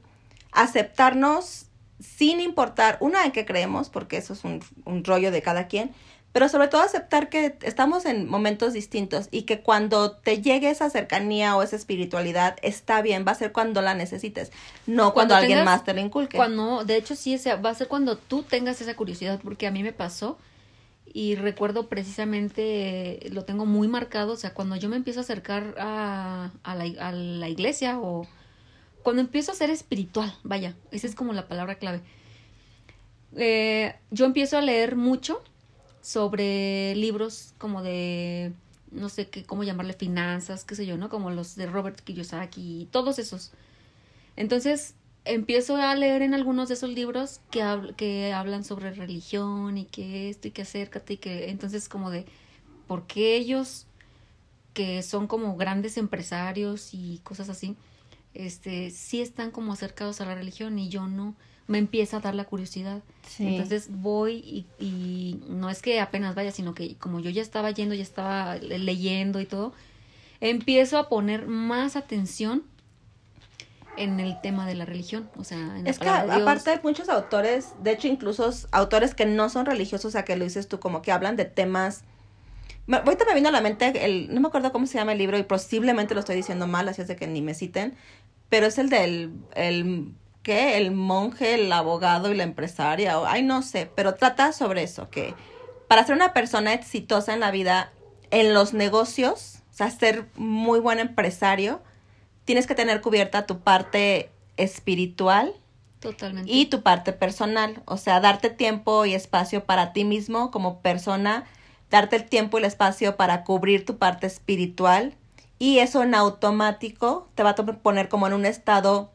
Speaker 1: aceptarnos sin importar, una, en qué creemos, porque eso es un, un rollo de cada quien, pero sobre todo aceptar que estamos en momentos distintos y que cuando te llegue esa cercanía o esa espiritualidad está bien, va a ser cuando la necesites, no cuando,
Speaker 2: Cuando
Speaker 1: alguien
Speaker 2: tengas-
Speaker 1: más te lo inculque.
Speaker 2: Cuando, de hecho, sí, o sea, va a ser cuando tú tengas esa curiosidad, porque a mí me pasó y recuerdo precisamente, lo tengo muy marcado, o sea, cuando yo me empiezo a acercar a, a, la, a la iglesia o cuando empiezo a ser espiritual, vaya, esa es como la palabra clave. Eh, yo empiezo a leer mucho sobre libros como de, no sé qué, cómo llamarle finanzas, qué sé yo, ¿no? Como los de Robert Kiyosaki y todos esos. Entonces empiezo a leer en algunos de esos libros que, que hablan sobre religión y que esto y que acércate y que entonces como de por qué ellos que son como grandes empresarios y cosas así, este sí están como acercados a la religión y yo no, me empieza a dar la curiosidad.
Speaker 1: Sí.
Speaker 2: Entonces voy y, y no es que apenas vaya, sino que como yo ya estaba yendo, ya estaba le- leyendo y todo, empiezo a poner más atención en el tema de la religión, o sea, en la
Speaker 1: Es que
Speaker 2: de Dios.
Speaker 1: aparte hay muchos autores, de hecho incluso autores que no son religiosos, o sea, que lo dices tú, como que hablan de temas... Ahorita me vino a la mente, el, no me acuerdo cómo se llama el libro y posiblemente lo estoy diciendo mal, así es de que ni me citen, pero es el del, el, ¿qué? El monje, el abogado y la empresaria, o, ay, no sé, pero trata sobre eso, que para ser una persona exitosa en la vida, en los negocios, o sea, ser muy buen empresario, tienes que tener cubierta tu parte espiritual,
Speaker 2: Totalmente.
Speaker 1: y tu parte personal, o sea, darte tiempo y espacio para ti mismo como persona, darte el tiempo y el espacio para cubrir tu parte espiritual y eso en automático te va a poner como en un estado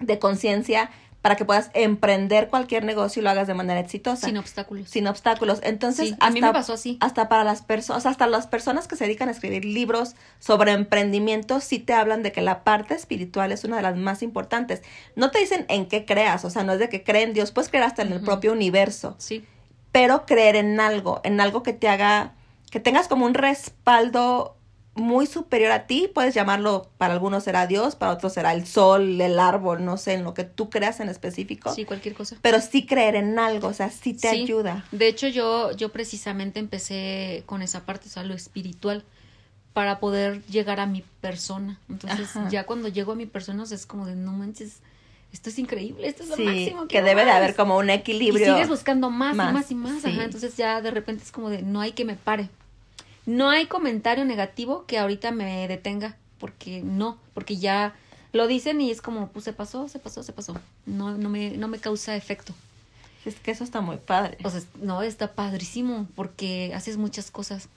Speaker 1: de conciencia para que puedas emprender cualquier negocio y lo hagas de manera exitosa.
Speaker 2: sin obstáculos.
Speaker 1: sin obstáculos. Entonces,
Speaker 2: Sí, a mí me pasó así.
Speaker 1: Hasta para las personas, hasta las personas que se dedican a escribir libros sobre emprendimiento, sí te hablan de que la parte espiritual es una de las más importantes. No te dicen en qué creas, o sea, no es de que creen en Dios, puedes creer hasta en el propio universo,
Speaker 2: Sí,
Speaker 1: pero creer en algo, en algo que te haga, que tengas como un respaldo muy superior a ti, puedes llamarlo, para algunos será Dios, para otros será el sol, el árbol, no sé, en lo que tú creas en específico,
Speaker 2: sí, cualquier cosa.
Speaker 1: pero sí creer en algo, o sea, sí te
Speaker 2: Sí.
Speaker 1: ayuda.
Speaker 2: De hecho, yo, yo precisamente empecé con esa parte, o sea, lo espiritual, para poder llegar a mi persona. Entonces,
Speaker 1: Ajá.
Speaker 2: ya cuando llego a mi persona, o sea, es como de, no manches, esto es increíble, esto es lo
Speaker 1: Sí,
Speaker 2: máximo.
Speaker 1: que debe de
Speaker 2: más".
Speaker 1: haber como un
Speaker 2: Y
Speaker 1: equilibrio.
Speaker 2: sigues buscando más,
Speaker 1: más,
Speaker 2: y más y más.
Speaker 1: sí.
Speaker 2: Ajá, entonces ya de repente es como de, no hay que me pare. No hay comentario negativo que ahorita me detenga, porque no, porque ya lo dicen y es como, pues se pasó, se pasó, se pasó. No, no me, no me causa efecto.
Speaker 1: Es que eso está muy padre.
Speaker 2: O sea, no, está padrísimo porque haces muchas cosas.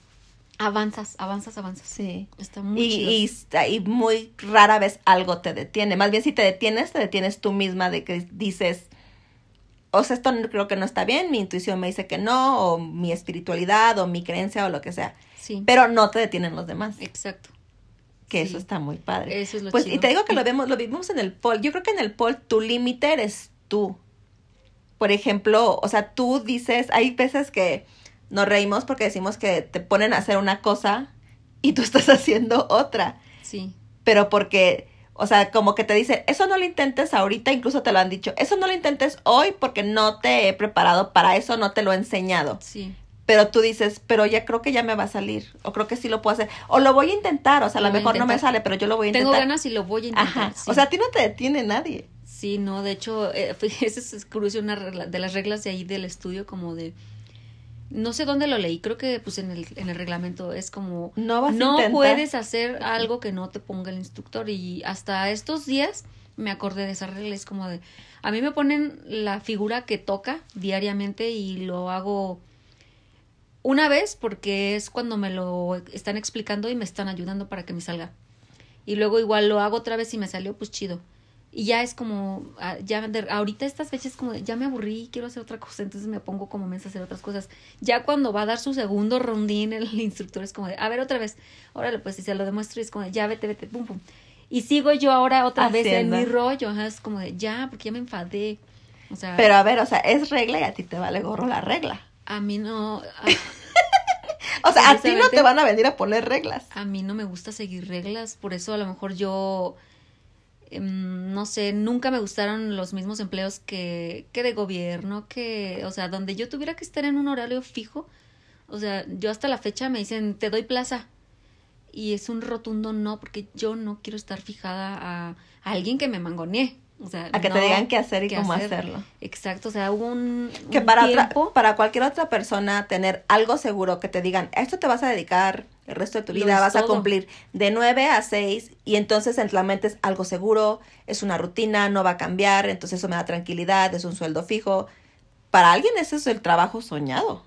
Speaker 2: Avanzas, avanzas, avanzas.
Speaker 1: Sí.
Speaker 2: Está muy
Speaker 1: Y,
Speaker 2: chido.
Speaker 1: y, y muy rara vez algo te detiene. Más bien si te detienes, te detienes tú misma de que dices, o sea, esto creo que no está bien, mi intuición me dice que no, o mi espiritualidad, o mi creencia, o lo que sea.
Speaker 2: sí,
Speaker 1: Pero no te detienen los demás,
Speaker 2: exacto.
Speaker 1: que
Speaker 2: sí.
Speaker 1: eso está muy padre.
Speaker 2: Eso es lo
Speaker 1: Pues y te digo que lo vemos, lo vivimos en el pol. Yo creo que en el pol tu límite eres tú. Por ejemplo, o sea, tú dices, hay veces que nos reímos porque decimos que te ponen a hacer una cosa y tú estás haciendo otra.
Speaker 2: Sí,
Speaker 1: Pero porque, o sea, como que te dicen, eso no lo intentes ahorita, incluso te lo han dicho, eso no lo intentes hoy porque no te he preparado para eso, no te lo he enseñado.
Speaker 2: sí.
Speaker 1: Pero tú dices, pero ya creo que ya me va a salir, o creo que sí lo puedo hacer, o lo voy a intentar, o sea, a
Speaker 2: Lo
Speaker 1: mejor no me sale, pero yo lo voy a
Speaker 2: Tengo
Speaker 1: intentar.
Speaker 2: ganas y lo voy a intentar.
Speaker 1: Ajá.
Speaker 2: sí.
Speaker 1: O sea, a ti no te detiene nadie.
Speaker 2: Sí, no, de hecho, eh, esa es curioso, una regla- de las reglas de ahí del estudio, como de, no sé dónde lo leí, creo que pues en el, en el reglamento es como,
Speaker 1: No vas
Speaker 2: no puedes hacer algo que no te ponga el instructor y hasta estos días me acordé de esa regla. Es como de, a mí me ponen la figura que toca diariamente y lo hago una vez porque es cuando me lo están explicando y me están ayudando para que me salga. Y luego igual lo hago otra vez y me salió, pues chido. Y ya es como, ah, ya ahorita estas fechas como, ya me aburrí, quiero hacer otra cosa, entonces me pongo como mensa a hacer otras cosas. Ya cuando va a dar su segundo rondín, el instructor es como de, a ver otra vez, órale, pues si se lo demuestro, es como de, ya vete, vete, pum, pum. Y sigo yo ahora otra vez en mi rollo, es como de, ya, porque ya me enfadé. O sea,
Speaker 1: Pero a ver, o sea, es regla y a ti te vale gorro la regla.
Speaker 2: A mí no.
Speaker 1: o sea, a ti no te van a venir a poner reglas.
Speaker 2: A mí no me gusta seguir reglas, por eso a lo mejor yo no sé, nunca me gustaron los mismos empleos que, que de gobierno, que, o sea, donde yo tuviera que estar en un horario fijo. O sea, yo hasta la fecha me dicen, te doy plaza. Y es un rotundo no, porque yo no quiero estar fijada a, a alguien que me mangonee. O sea,
Speaker 1: a que te digan qué hacer y cómo hacerlo.
Speaker 2: Exacto, o sea, hubo un,
Speaker 1: que para para cualquier otra persona tener algo seguro que te digan, esto te vas a dedicar el resto de tu vida, vas a cumplir de 9 a 6 y entonces en la mente es algo seguro, es una rutina, no va a cambiar, entonces eso me da tranquilidad, es un sueldo fijo. Para alguien ese es el trabajo soñado.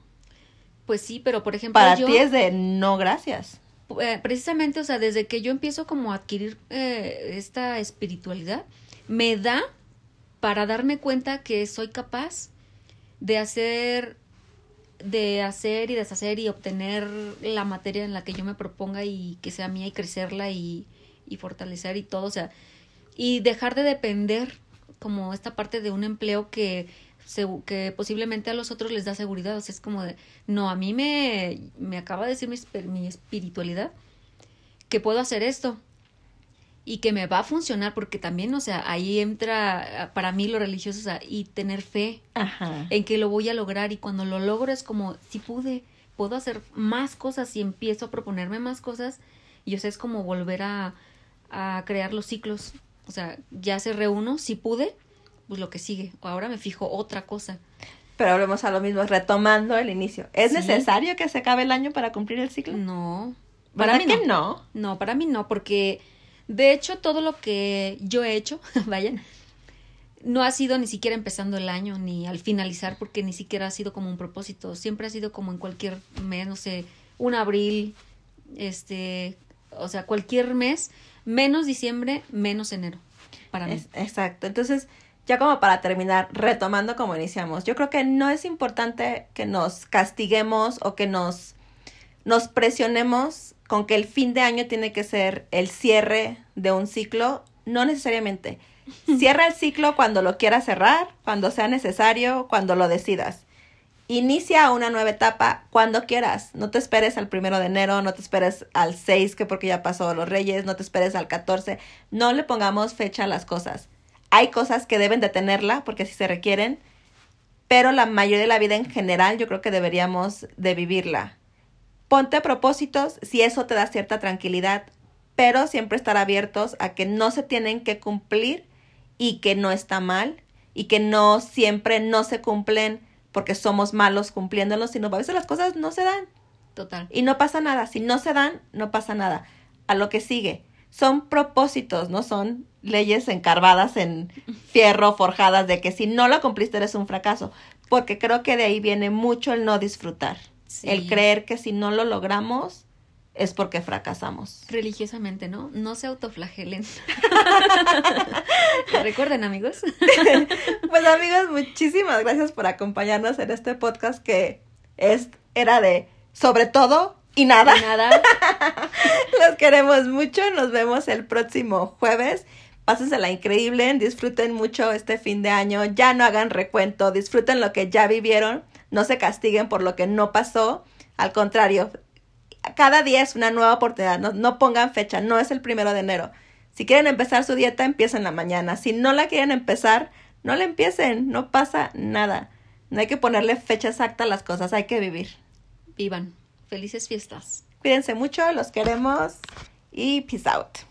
Speaker 2: Pues sí, pero por ejemplo
Speaker 1: Para ti es de no gracias.
Speaker 2: Eh, precisamente, o sea, desde que yo empiezo como a adquirir eh, esta espiritualidad, me da para darme cuenta que soy capaz de hacer de hacer y deshacer y obtener la materia en la que yo me proponga y que sea mía y crecerla y, fortalecer y todo, o sea, y dejar de depender como esta parte de un empleo que, que posiblemente a los otros les da seguridad, o sea, es como de, no, a mí me, me acaba de decir mi, mi espiritualidad que puedo hacer esto, y que me va a funcionar porque también, o sea, ahí entra para mí lo religioso, o sea, y tener fe en que lo voy a lograr y cuando lo logro es como, si pude, puedo hacer más cosas y empiezo a proponerme más cosas y o sea, es como volver a, a crear los ciclos, o sea, ya se reúno, si pude, pues lo que sigue, ahora me fijo otra cosa.
Speaker 1: Pero volvemos a lo mismo, retomando el inicio. ¿Es necesario que se acabe el año para cumplir el ciclo?
Speaker 2: No.
Speaker 1: Para mí no.
Speaker 2: No, para mí no, porque de hecho, todo lo que yo he hecho, vayan, no ha sido ni siquiera empezando el año ni al finalizar, porque ni siquiera ha sido como un propósito. Siempre ha sido como en cualquier mes, no sé, un abril, este, o sea, cualquier mes, menos diciembre, menos enero, para mí.
Speaker 1: exacto. Entonces, ya como para terminar, retomando como iniciamos, yo creo que no es importante que nos castiguemos o que nos, nos presionemos con que el fin de año tiene que ser el cierre de un ciclo, no necesariamente. Cierra el ciclo cuando lo quieras cerrar, cuando sea necesario, cuando lo decidas. Inicia una nueva etapa cuando quieras. No te esperes al primero de enero, no te esperes al 6, que porque ya pasó los Reyes, no te esperes al 14. No le pongamos fecha a las cosas. Hay cosas que deben de tenerla porque así se requieren, pero la mayoría de la vida en general yo creo que deberíamos de vivirla Ponte propósitos si eso te da cierta tranquilidad, pero siempre estar abiertos a que no se tienen que cumplir y que no está mal y que no siempre no se cumplen porque somos malos cumpliéndolos, sino a veces las cosas no se dan.
Speaker 2: Total.
Speaker 1: Y no pasa nada. Si no se dan, no pasa nada. A lo que sigue. Son propósitos, no son leyes encarvadas en fierro, forjadas, de que si no lo cumpliste eres un fracaso. Porque creo que de ahí viene mucho el no disfrutar. El creer que si no lo logramos es porque fracasamos.
Speaker 2: Religiosamente, ¿no? No se autoflagelen. Recuerden, amigos.
Speaker 1: pues amigos, muchísimas gracias por acompañarnos en este podcast que es, era de sobre todo y nada.
Speaker 2: nada.
Speaker 1: Los queremos mucho. Nos vemos el próximo jueves. Pásensela increíble, disfruten mucho este fin de año, ya no hagan recuento, disfruten lo que ya vivieron no se castiguen por lo que no pasó, al contrario, cada día es una nueva oportunidad, no, pongan fecha, no es el primero de enero. Si quieren empezar su dieta, empiecen la mañana. Si no la quieren empezar, no la empiecen, no pasa nada. No hay que ponerle fecha exacta a las cosas, hay que vivir.
Speaker 2: Vivan. Felices fiestas.
Speaker 1: Cuídense mucho, los queremos y peace out.